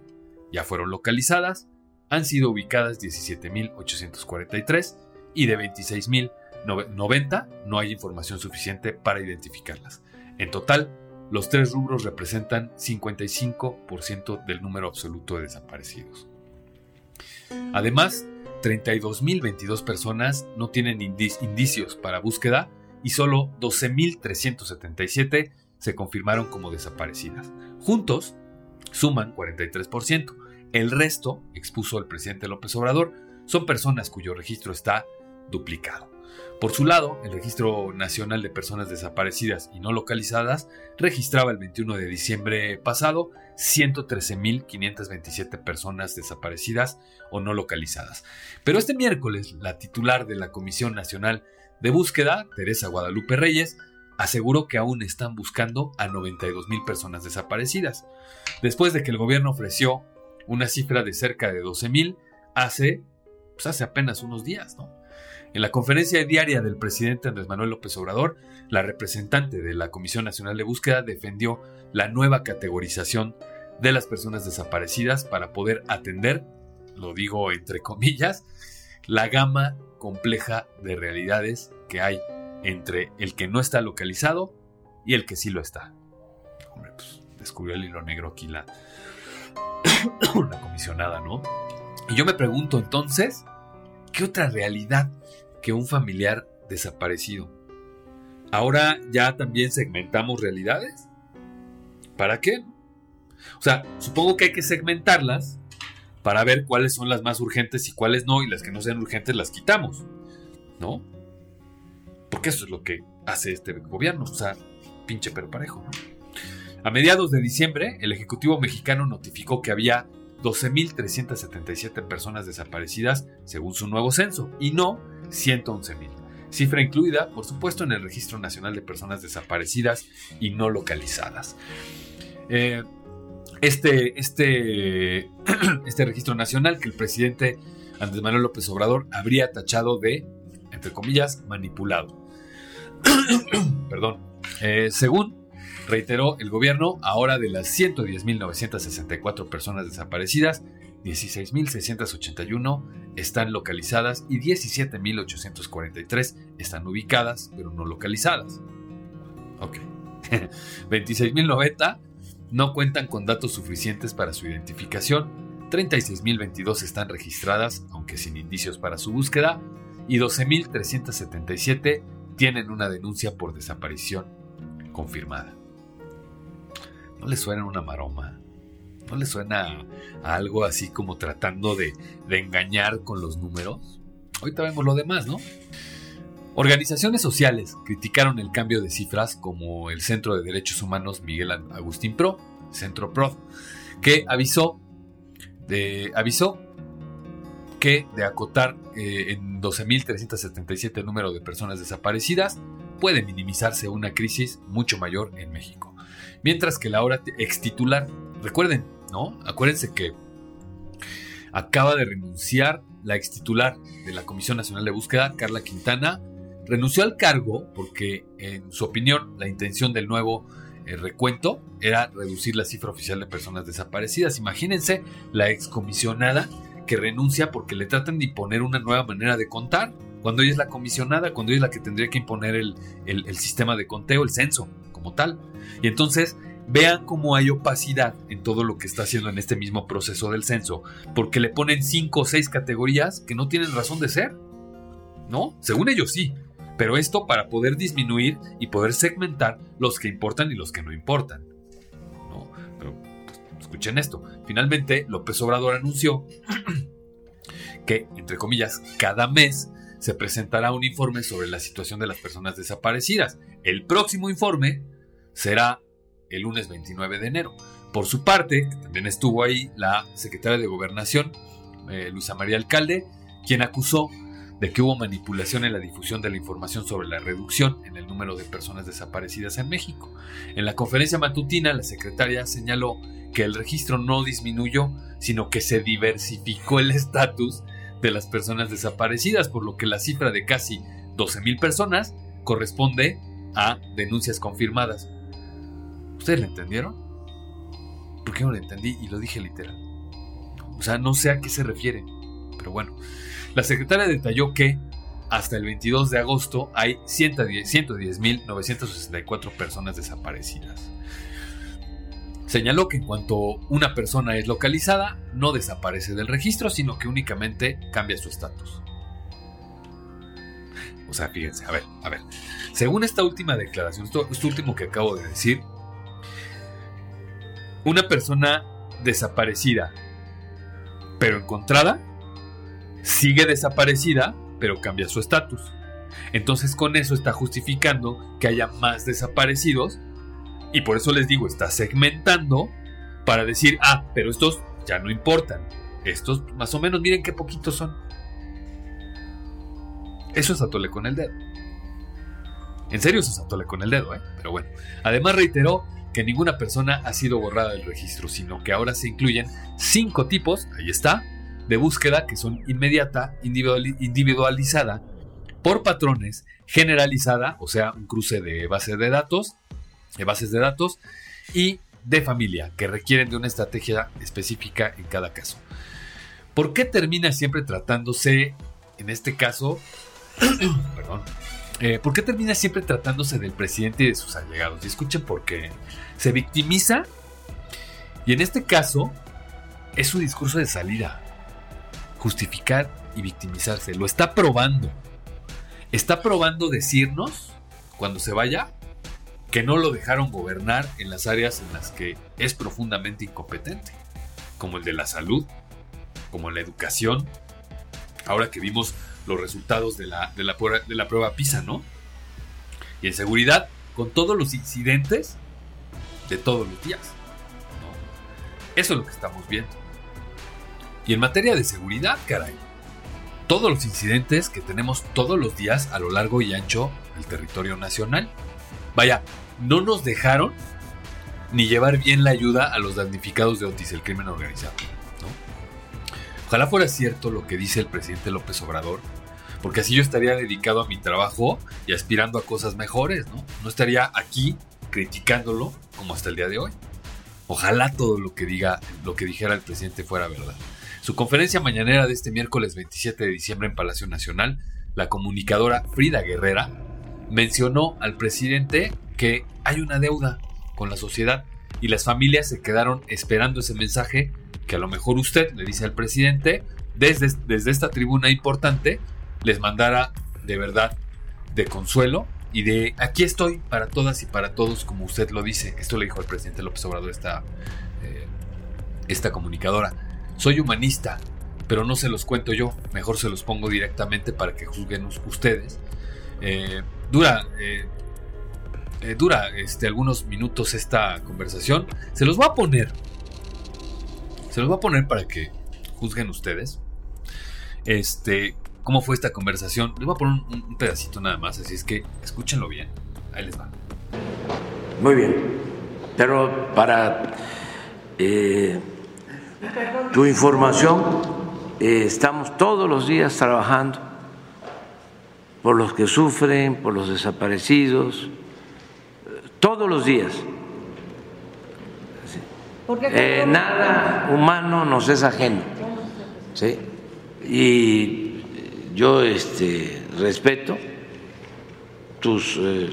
ya fueron localizadas, han sido ubicadas 17.843 y de 26.090 no hay información suficiente para identificarlas. En total, los tres rubros representan 55% del número absoluto de desaparecidos. Además, 32.022 personas no tienen indicios para búsqueda y solo 12.377 se confirmaron como desaparecidas. Juntos, suman 43%. El resto, expuso el presidente López Obrador, son personas cuyo registro está duplicado. Por su lado, el Registro Nacional de Personas Desaparecidas y No Localizadas registraba el 21 de diciembre pasado 113.527 personas desaparecidas o no localizadas. Pero este miércoles, la titular de la Comisión Nacional de Búsqueda, Teresa Guadalupe Reyes, aseguró que aún están buscando a 92.000 personas desaparecidas, después de que el gobierno ofreció una cifra de cerca de 12.000 hace, pues hace apenas unos días, ¿no? En la conferencia diaria del presidente Andrés Manuel López Obrador, la representante de la Comisión Nacional de Búsqueda defendió la nueva categorización de las personas desaparecidas para poder atender, lo digo entre comillas, la gama compleja de realidades que hay entre el que no está localizado y el que sí lo está. Hombre, pues descubrió el hilo negro aquí la, *coughs* la comisionada, ¿no? Y yo me pregunto entonces, ¿qué otra realidad que un familiar desaparecido. Ahora ya también segmentamos realidades. ¿Para qué? O sea, supongo que hay que segmentarlas para ver cuáles son las más urgentes y cuáles no, y las que no sean urgentes las quitamos. ¿No? Porque eso es lo que hace este gobierno, o sea, pinche pero parejo. A mediados de diciembre, el Ejecutivo mexicano notificó que había 12.377 personas desaparecidas según su nuevo censo, y no 111.000, cifra incluida, por supuesto, en el Registro Nacional de Personas Desaparecidas y No Localizadas. Eh, este, este, *clears throat* este registro nacional que el presidente Andrés Manuel López Obrador habría tachado de, entre comillas, manipulado. *clears throat* Perdón. Eh, según reiteró el gobierno, ahora de las 110.964 personas desaparecidas, 16.681 están localizadas y 17.843 están ubicadas, pero no localizadas. Ok. *laughs* 26.090 no cuentan con datos suficientes para su identificación, 36.022 están registradas, aunque sin indicios para su búsqueda, y 12.377 tienen una denuncia por desaparición confirmada. ¿No le suena una maroma? ¿No le suena a algo así como tratando de, engañar con los números? Ahorita vemos lo demás, ¿no? Organizaciones sociales criticaron el cambio de cifras como el Centro de Derechos Humanos Miguel Agustín Pro, Centro Pro, que avisó, de, avisó que de acotar eh, en 12.377 el número de personas desaparecidas puede minimizarse una crisis mucho mayor en México. Mientras que la hora ex titular, recuerden, ¿no? Acuérdense que acaba de renunciar la ex titular de la Comisión Nacional de Búsqueda, Carla Quintana, renunció al cargo porque, en su opinión, la intención del nuevo eh, recuento era reducir la cifra oficial de personas desaparecidas. Imagínense la excomisionada que renuncia porque le tratan de imponer una nueva manera de contar, cuando ella es la comisionada, cuando ella es la que tendría que imponer el, el sistema de conteo, el censo como tal. Y entonces vean cómo hay opacidad en todo lo que está haciendo en este mismo proceso del censo, porque le ponen cinco o seis categorías que no tienen razón de ser. ¿No? Según ellos sí, pero esto para poder disminuir y poder segmentar los que importan y los que no importan. ¿no? Pero pues, escuchen esto. Finalmente, López Obrador anunció *clears throat* que, entre comillas, cada mes se presentará un informe sobre la situación de las personas desaparecidas. El próximo informe será el lunes 29 de enero. Por su parte, también estuvo ahí la secretaria de Gobernación, eh, Luisa María Alcalde, quien acusó de que hubo manipulación en la difusión de la información sobre la reducción en el número de personas desaparecidas en México. En la conferencia matutina, la secretaria señaló que el registro no disminuyó, sino que se diversificó el estatus de las personas desaparecidas, por lo que la cifra de casi 12.000 personas corresponde a denuncias confirmadas. ¿Ustedes la entendieron? ¿Por qué no la entendí? Y lo dije literal. O sea, no sé a qué se refiere. Pero bueno, la secretaria detalló que hasta el 22 de agosto hay 110.964 personas desaparecidas. Señaló que en cuanto una persona es localizada, no desaparece del registro, sino que únicamente cambia su estatus. O sea, fíjense, a ver, a ver. Según esta última declaración, esto último que acabo de decir, una persona desaparecida, pero encontrada, sigue desaparecida, pero cambia su estatus. Entonces con eso está justificando que haya más desaparecidos y por eso les digo, está segmentando para decir, ah, pero estos ya no importan. Estos más o menos, miren qué poquitos son. Eso es atole con el dedo. En serio, eso es atole con el dedo, ¿eh? Pero bueno. Además reiteró que ninguna persona ha sido borrada del registro, sino que ahora se incluyen cinco tipos, ahí está, de búsqueda que son inmediata, individualizada, por patrones, generalizada, o sea, un cruce de bases de datos, de bases de datos, y de familia, que requieren de una estrategia específica en cada caso. ¿Por qué termina siempre tratándose, en este caso, *coughs* perdón, eh, ¿por qué termina siempre tratándose del presidente y de sus allegados? Y escuchen por qué. Se victimiza y en este caso es su discurso de salida justificar y victimizarse. Lo está probando. Está probando decirnos, cuando se vaya, que no lo dejaron gobernar en las áreas en las que es profundamente incompetente, como el de la salud, como la educación, ahora que vimos los resultados de la, de la, de la prueba PISA, ¿no? Y en seguridad, con todos los incidentes de todos los días. Eso es lo que estamos viendo. Y en materia de seguridad, caray. Todos los incidentes que tenemos todos los días a lo largo y ancho del territorio nacional. Vaya, no nos dejaron ni llevar bien la ayuda a los damnificados de Otis, el crimen organizado. Ojalá fuera cierto lo que dice el presidente López Obrador, porque así yo estaría dedicado a mi trabajo y aspirando a cosas mejores, ¿no? No estaría aquí criticándolo como hasta el día de hoy. Ojalá todo lo que diga, lo que dijera el presidente fuera verdad. su conferencia mañanera de este miércoles 27 de diciembre en Palacio Nacional, la comunicadora Frida Guerrera mencionó al presidente que hay una deuda con la sociedad y las familias se quedaron esperando ese mensaje que a lo mejor usted le dice al presidente desde, desde esta tribuna importante les mandara de verdad de consuelo y de aquí estoy para todas y para todos como usted lo dice. Esto le dijo al presidente López Obrador esta, eh, esta comunicadora. Soy humanista, pero no se los cuento yo, mejor se los pongo directamente para que juzguen ustedes. Eh, dura eh, eh, dura este, algunos minutos esta conversación. Se los voy a poner. Se los voy a poner para que juzguen ustedes. Este, cómo fue esta conversación. Les voy a poner un, pedacito nada más, así es que escúchenlo bien. Ahí les va. Muy bien. Pero para eh, tu información, eh, estamos todos los días trabajando por los que sufren, por los desaparecidos, todos los días. Eh, nada humano nos es ajeno. ¿sí? Y yo este, respeto tus eh,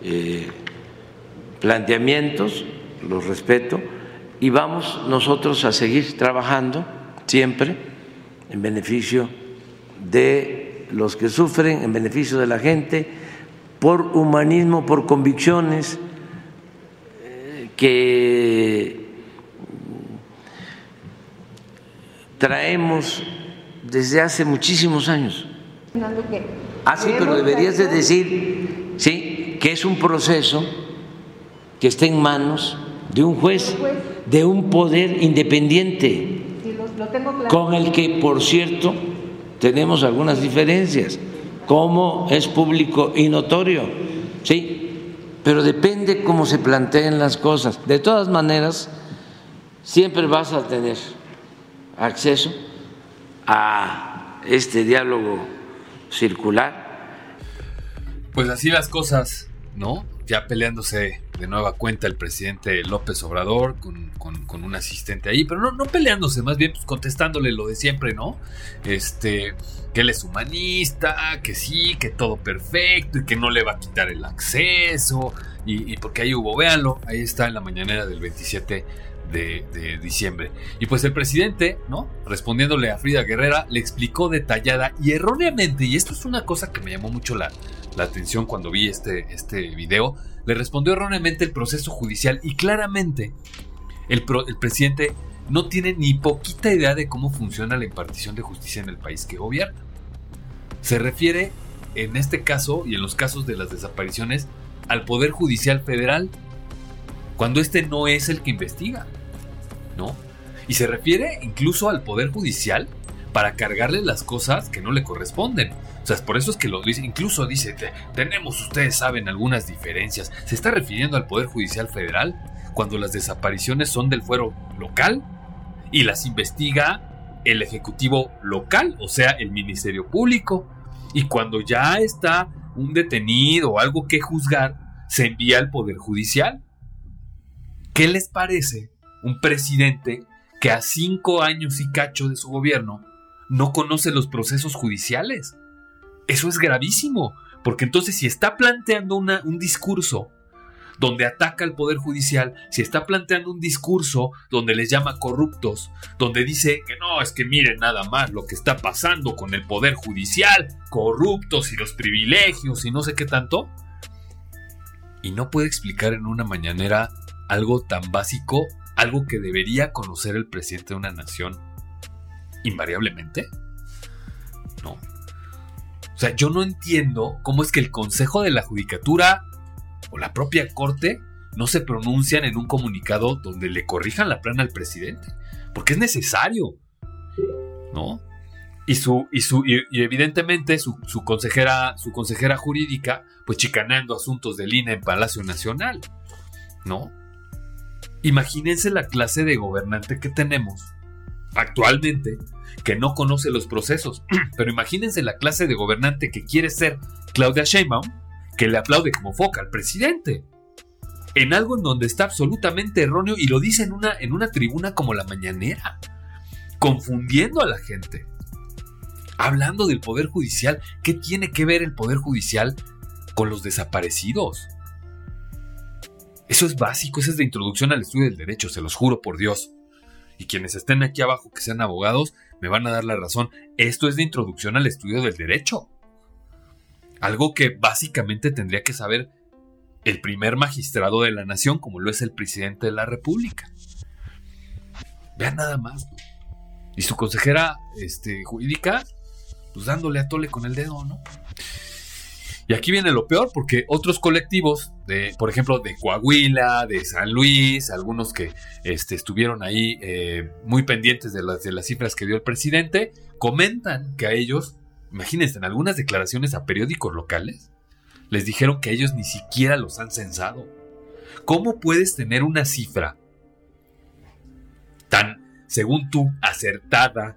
eh, planteamientos, los respeto, y vamos nosotros a seguir trabajando siempre en beneficio de los que sufren, en beneficio de la gente por humanismo, por convicciones eh, que traemos desde hace muchísimos años. Ah, sí, pero deberías de decir, sí, que es un proceso que está en manos de un juez, de un poder independiente, con el que, por cierto, tenemos algunas diferencias cómo es público y notorio, sí, pero depende cómo se planteen las cosas. De todas maneras, siempre vas a tener acceso a este diálogo circular. Pues así las cosas, ¿no? Ya peleándose de nueva cuenta el presidente López Obrador con, un asistente ahí, pero no, no peleándose, más bien pues, contestándole lo de siempre, ¿no? Este, que él es humanista, que sí, que todo perfecto y que no le va a quitar el acceso. Y, porque ahí hubo, véanlo, ahí está en la mañanera del 27 de, diciembre. Y pues el presidente, ¿no? Respondiéndole a Frida Guerrera, le explicó detallada y erróneamente, y esto es una cosa que me llamó mucho la, la atención cuando vi este, este video, le respondió erróneamente el proceso judicial y claramente el, el presidente no tiene ni poquita idea de cómo funciona la impartición de justicia en el país que gobierna. Se refiere, en este caso y en los casos de las desapariciones, al Poder Judicial Federal, cuando este no es el que investiga, ¿no? Y se refiere incluso al Poder Judicial para cargarle las cosas que no le corresponden. O sea, por eso es que lo dice, incluso dice, tenemos, ustedes saben, algunas diferencias. Se está refiriendo al Poder Judicial Federal cuando las desapariciones son del fuero local y las investiga el Ejecutivo local, o sea, el Ministerio Público. Y cuando ya está un detenido o algo que juzgar, se envía al Poder Judicial. ¿Qué les parece un presidente que a cinco años y cacho de su gobierno no conoce los procesos judiciales? Eso es gravísimo, porque entonces si está planteando un discurso donde ataca al Poder Judicial, si está planteando un discurso donde les llama corruptos, donde dice que no, es que miren nada más lo que está pasando con el Poder Judicial, corruptos y los privilegios y no sé qué tanto, y no puede explicar en una mañanera algo tan básico, algo que debería conocer el presidente de una nación invariablemente. No. O sea, yo no entiendo cómo es que el Consejo de la Judicatura o la propia Corte no se pronuncian en un comunicado donde le corrijan la plana al presidente, porque es necesario, ¿no? Y, su, y, su, y, evidentemente su, consejera, su consejera jurídica, pues chicaneando asuntos de Lina en Palacio Nacional, ¿no? Imagínense la clase de gobernante que tenemos actualmente que no conoce los procesos, *clears throat* pero imagínense la clase de gobernante que quiere ser Claudia Sheinbaum, que le aplaude como foca al presidente. En algo en donde está absolutamente erróneo y lo dice en una, en una tribuna como la mañanera. confundiendo a la gente, hablando del Poder Judicial. ¿Qué tiene que ver el Poder Judicial con los desaparecidos? Eso es básico, eso es de introducción al estudio del derecho, se los juro por Dios. Y quienes estén aquí abajo que sean abogados me van a dar la razón. Esto es de introducción al estudio del derecho. Algo que básicamente tendría que saber el primer magistrado de la nación, como lo es el presidente de la República. Vean nada más. Y su consejera este, jurídica, pues dándole a tole con el dedo, ¿no? Y aquí viene lo peor, porque otros colectivos, de, por ejemplo, de Coahuila, de San Luis, algunos que este, estuvieron ahí eh, muy pendientes de las, de las cifras que dio el presidente, comentan que a ellos, imagínense, en algunas declaraciones a periódicos locales, les dijeron que ellos ni siquiera los han censado. ¿Cómo puedes tener una cifra tan, según tú, acertada,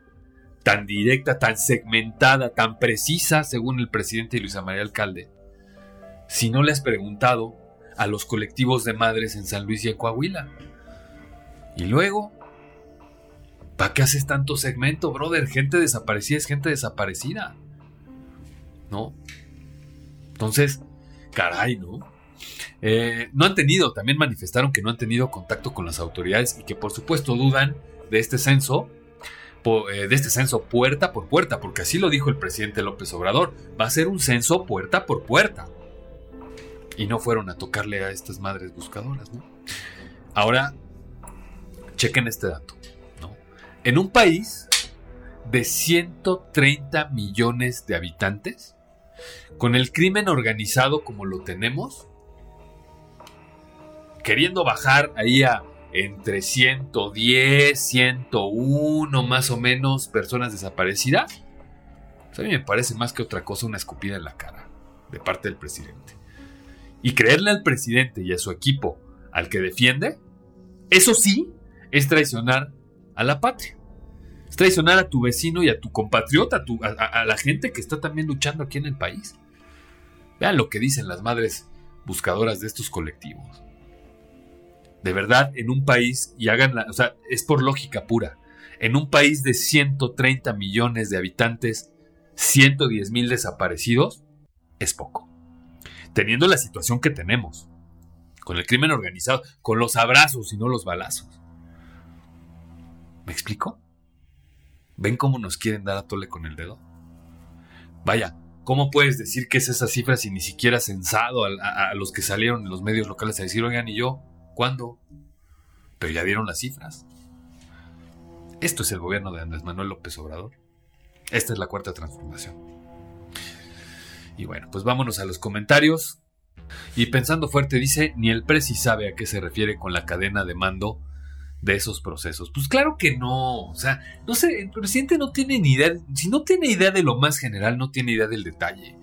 tan directa, tan segmentada, tan precisa, según el presidente Luis María Alcalde, si no le has preguntado a los colectivos de madres en San Luis y en Coahuila? Y luego, ¿para qué haces tanto segmento, brother? Gente desaparecida es gente desaparecida. Entonces, caray, ¿no? Eh, no han tenido, también manifestaron que no han tenido contacto con las autoridades y que por supuesto dudan de este censo eh, de este censo puerta por puerta, porque así lo dijo el presidente López Obrador, va a ser un censo puerta por puerta. Y no fueron a tocarle a estas madres buscadoras, ¿no? Ahora, chequen este dato, ¿no? En un país de 130 millones de habitantes, con el crimen organizado como lo tenemos, queriendo bajar ahí a entre 110, 101 más o menos personas desaparecidas. a mí me parece más que otra cosa una escupida en la cara de parte del presidente. Y creerle al presidente y a su equipo al que defiende, eso sí es traicionar a la patria. Traicionar a tu vecino y a tu compatriota, a, a la gente que está también luchando aquí en el país. Vean lo que dicen las madres buscadoras de estos colectivos de verdad en un país, y haganla, o sea, es por lógica pura, en un país de 130 millones de habitantes, 110 mil desaparecidos, es poco. Teniendo la situación que tenemos, con el crimen organizado, con los abrazos y no los balazos. ¿Me explico? ¿Ven cómo nos quieren dar a tole con el dedo? Vaya, ¿cómo puedes decir que es esa cifra si ni siquiera has censado a, los que salieron en los medios locales a decir, oigan, y yo, ¿Cuándo? Pero ya dieron las cifras. Esto es el gobierno de Andrés Manuel López Obrador. Esta es la cuarta transformación. Y bueno, pues vámonos a los comentarios. Y pensando fuerte dice, ni el presi sabe a qué se refiere con la cadena de mando de esos procesos. Pues claro que no. O sea, no sé, el presidente no tiene ni idea. Si no tiene idea de lo más general, no tiene idea del detalle.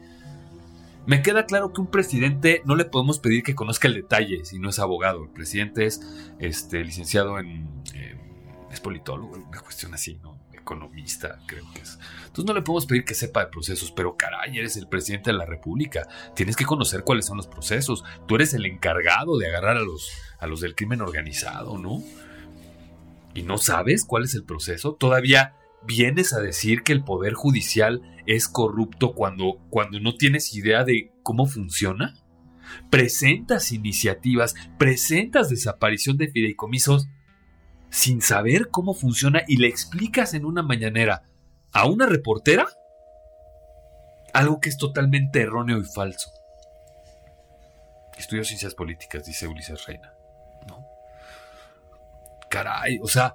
Me queda claro que un presidente no le podemos pedir que conozca el detalle si no es abogado. El presidente es este, licenciado en. es politólogo, una cuestión así, ¿no? Economista, creo que es. Entonces no le podemos pedir que sepa de procesos, pero caray, eres el presidente de la República. Tienes que conocer cuáles son los procesos. Tú eres el encargado de agarrar a los, a los del crimen organizado, ¿no? Y no sabes cuál es el proceso. Todavía vienes a decir que el poder judicial es corrupto cuando, cuando no tienes idea de cómo funciona? Presentas iniciativas, presentas desaparición de fideicomisos sin saber cómo funciona y le explicas en una mañanera a una reportera algo que es totalmente erróneo y falso. Estudio ciencias políticas, dice Ulises Reina. Caray, o sea,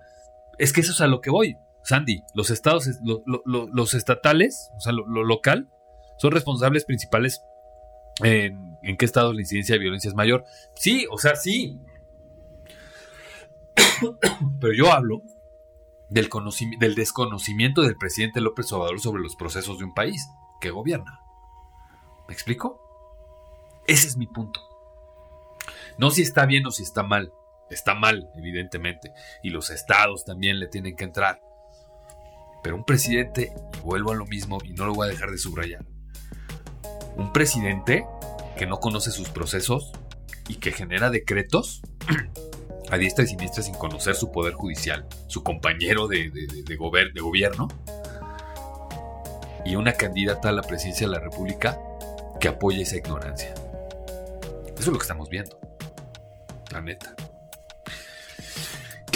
es que eso es a lo que voy. Sandy, los estados, los estatales, o sea, lo, local, son responsables principales en, qué estados la incidencia de violencia es mayor. Sí, o sea, sí. *coughs* Pero yo hablo del, del desconocimiento del presidente López Obrador sobre los procesos de un país que gobierna. ¿Me explico? Ese es mi punto. No si está bien o si está mal. Está mal, evidentemente. Y los estados también le tienen que entrar. Pero un presidente, y vuelvo a lo mismo y no lo voy a dejar de subrayar, un presidente que no conoce sus procesos y que genera decretos *clears throat* a diestra y siniestra sin conocer su poder judicial, su compañero de, de, gobierno, y una candidata a la presidencia de la República que apoya esa ignorancia. Eso es lo que estamos viendo. La neta.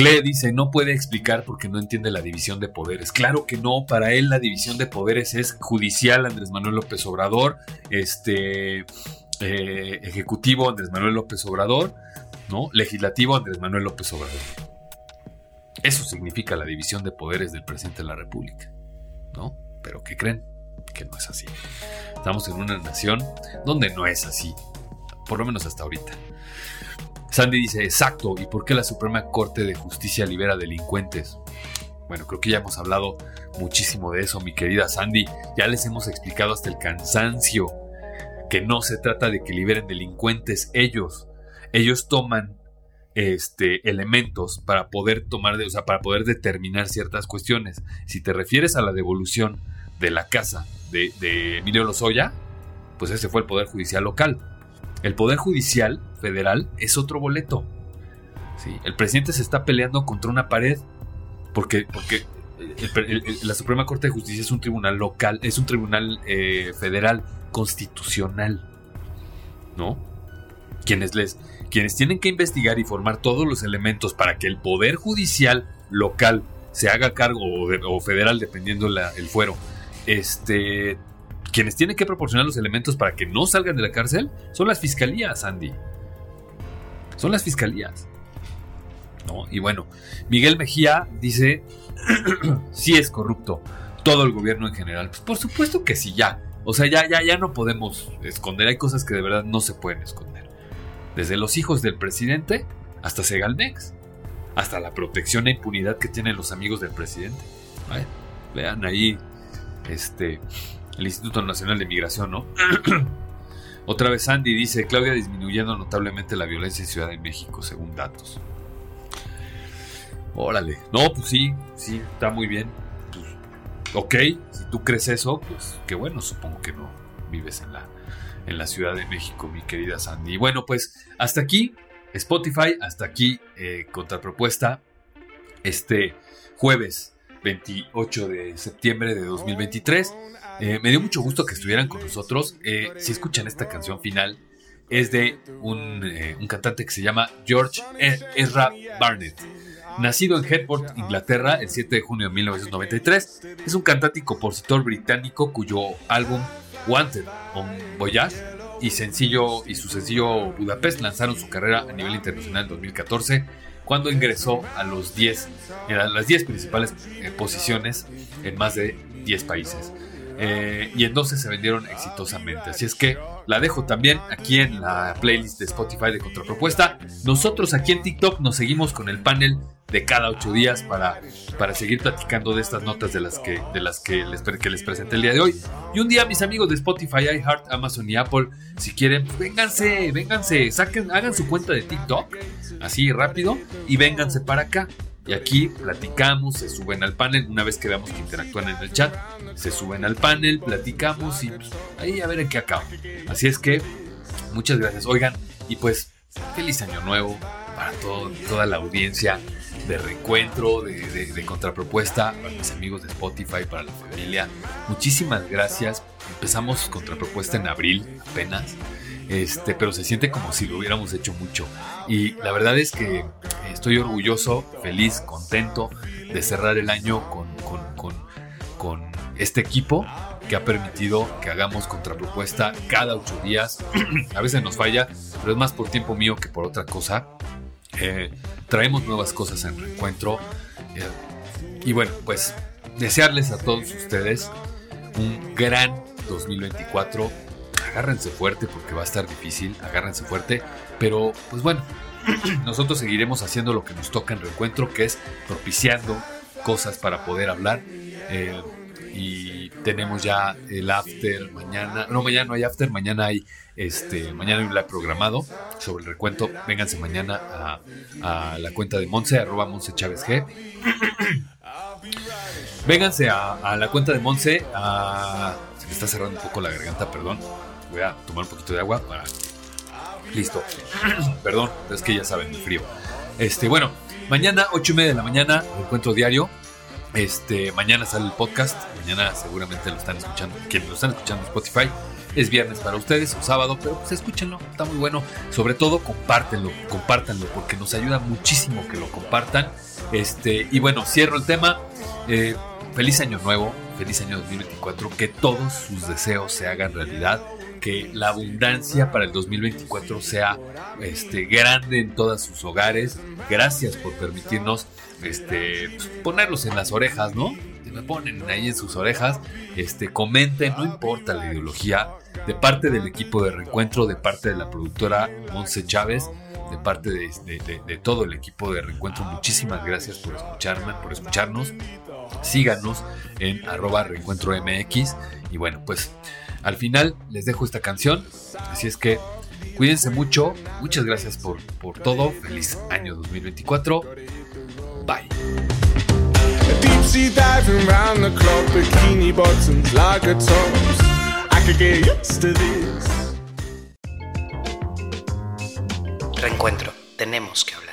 Cle dice, no puede explicar porque no entiende la división de poderes. Claro que no, para él la división de poderes es judicial Andrés Manuel López Obrador, este eh, ejecutivo Andrés Manuel López Obrador, ¿no? Legislativo Andrés Manuel López Obrador. Eso significa la división de poderes del presidente de la República, ¿no? Pero ¿qué creen? Que no es así. Estamos en una nación donde no es así, por lo menos hasta ahorita. Sandy dice, exacto, ¿y por qué la Suprema Corte de Justicia libera delincuentes? Bueno, creo que ya hemos hablado muchísimo de eso, mi querida Sandy. Ya les hemos explicado hasta el cansancio que no se trata de que liberen delincuentes ellos. Ellos toman este, elementos para poder tomar, o sea, para poder determinar ciertas cuestiones. Si te refieres a la devolución de la casa de, de Emilio Lozoya, pues ese fue el Poder Judicial local. El Poder Judicial Federal es otro boleto. ¿sí? El presidente se está peleando contra una pared porque, porque la Suprema Corte de Justicia es un tribunal local, es un tribunal eh, federal constitucional. ¿No? Quienes, les, quienes tienen que investigar y formar todos los elementos para que el Poder Judicial local se haga cargo o, federal, dependiendo el fuero, este, quienes tienen que proporcionar los elementos para que no salgan de la cárcel son las fiscalías, Andy. Son las fiscalías. Y bueno, Miguel Mejía dice, *clears throat* sí es corrupto todo el gobierno en general. Pues por supuesto que sí, ya. O sea, ya, ya, ya no podemos esconder. Hay cosas que de verdad no se pueden esconder. Desde los hijos del presidente hasta Segalmex. Hasta la protección e impunidad que tienen los amigos del presidente. Vean ahí, este, el Instituto Nacional de Migración, ¿no? *clears throat* Otra vez Andy dice, Claudia disminuyendo notablemente la violencia en Ciudad de México, según datos. Órale. No, pues sí, sí, está muy bien. Pues, ok, si tú crees eso, pues qué bueno, supongo que no vives en la, en la Ciudad de México, mi querida Sandy. Bueno, pues hasta aquí Spotify, hasta aquí eh, contrapropuesta. Este jueves 28 de septiembre de 2023. Eh, me dio mucho gusto que estuvieran con nosotros. Eh, si escuchan esta canción final, es de un, eh, cantante que se llama George e-, Ezra Barnett. Nacido en Headport, Inglaterra, el 7 de junio de 1993, es un cantante y compositor británico cuyo álbum Wanted on Voyage y, sencillo, y su sencillo Budapest lanzaron su carrera a nivel internacional en 2014 cuando ingresó a los 10, las 10 principales posiciones en más de 10 países. Eh, y en 12 se vendieron exitosamente. Así es que la dejo también aquí en la playlist de Spotify de Contrapropuesta. Nosotros aquí en TikTok nos seguimos con el panel de cada ocho días para, para seguir platicando de estas notas de las, que, de las que, les, que les presenté el día de hoy. Y un día mis amigos de Spotify, iHeart, Amazon y Apple, si quieren, pues vénganse, vénganse, saquen, hagan su cuenta de TikTok, así rápido, y vénganse para acá. Y aquí platicamos, se suben al panel, una vez que veamos que interactúan en el chat, se suben al panel, platicamos y pues, ahí a ver en qué acaba. Así es que, muchas gracias. Oigan, y pues, feliz año nuevo para toda la audiencia de reencuentro, de, contrapropuesta, para mis amigos de Spotify, para la familia. Muchísimas gracias. Empezamos contrapropuesta en abril apenas. Este, pero se siente como si lo hubiéramos hecho mucho. Y la verdad es que estoy orgulloso, feliz, contento de cerrar el año con, con, este equipo que ha permitido que hagamos contrapropuesta cada ocho días. *clears throat* a veces nos falla, pero es más por tiempo mío que por otra cosa. Eh, traemos nuevas cosas en el encuentro. Eh, y bueno, pues desearles a todos ustedes un gran 2024 agárrense fuerte porque va a estar difícil, agárrense fuerte, pero pues bueno, *clears throat* nosotros seguiremos haciendo lo que nos toca en reencuentro, que es propiciando cosas para poder hablar. Eh, y tenemos ya el after mañana, no mañana no hay after, mañana hay este, mañana hay un live programado sobre el recuento. Vénganse mañana a, la cuenta de Monse, arroba Monse Chávez G. Vénganse a, la cuenta de Monse. A, se me está cerrando un poco la garganta, perdón voy a tomar un poquito de agua. Listo. *clears throat* Perdón, es que ya saben, el frío. Este, bueno, mañana, 8 y media de la mañana, encuentro diario. Este, mañana sale el podcast. Mañana seguramente lo están escuchando. Quienes lo están escuchando en Spotify. Es viernes para ustedes o sábado, pero pues escúchenlo, está muy bueno. Sobre todo compártenlo, compártanlo, porque nos ayuda muchísimo que lo compartan. Este, y bueno, cierro el tema. Eh, feliz año nuevo, feliz año 2024, que todos sus deseos se hagan realidad, que la abundancia para el 2024 sea este, grande en todos sus hogares. Gracias por permitirnos este, ponerlos en las orejas, ¿no? me ponen ahí en sus orejas, este, comenten, no importa la ideología, de parte del equipo de reencuentro, de parte de la productora Monse Chávez, de parte de, todo el equipo de reencuentro, muchísimas gracias por escucharme, por escucharnos. Síganos en arroba reencuentro MX. Y bueno, pues al final les dejo esta canción. Así es que cuídense mucho. Muchas gracias por, por todo. Feliz año 2024. Bye. Reencuentro. Tenemos que hablar.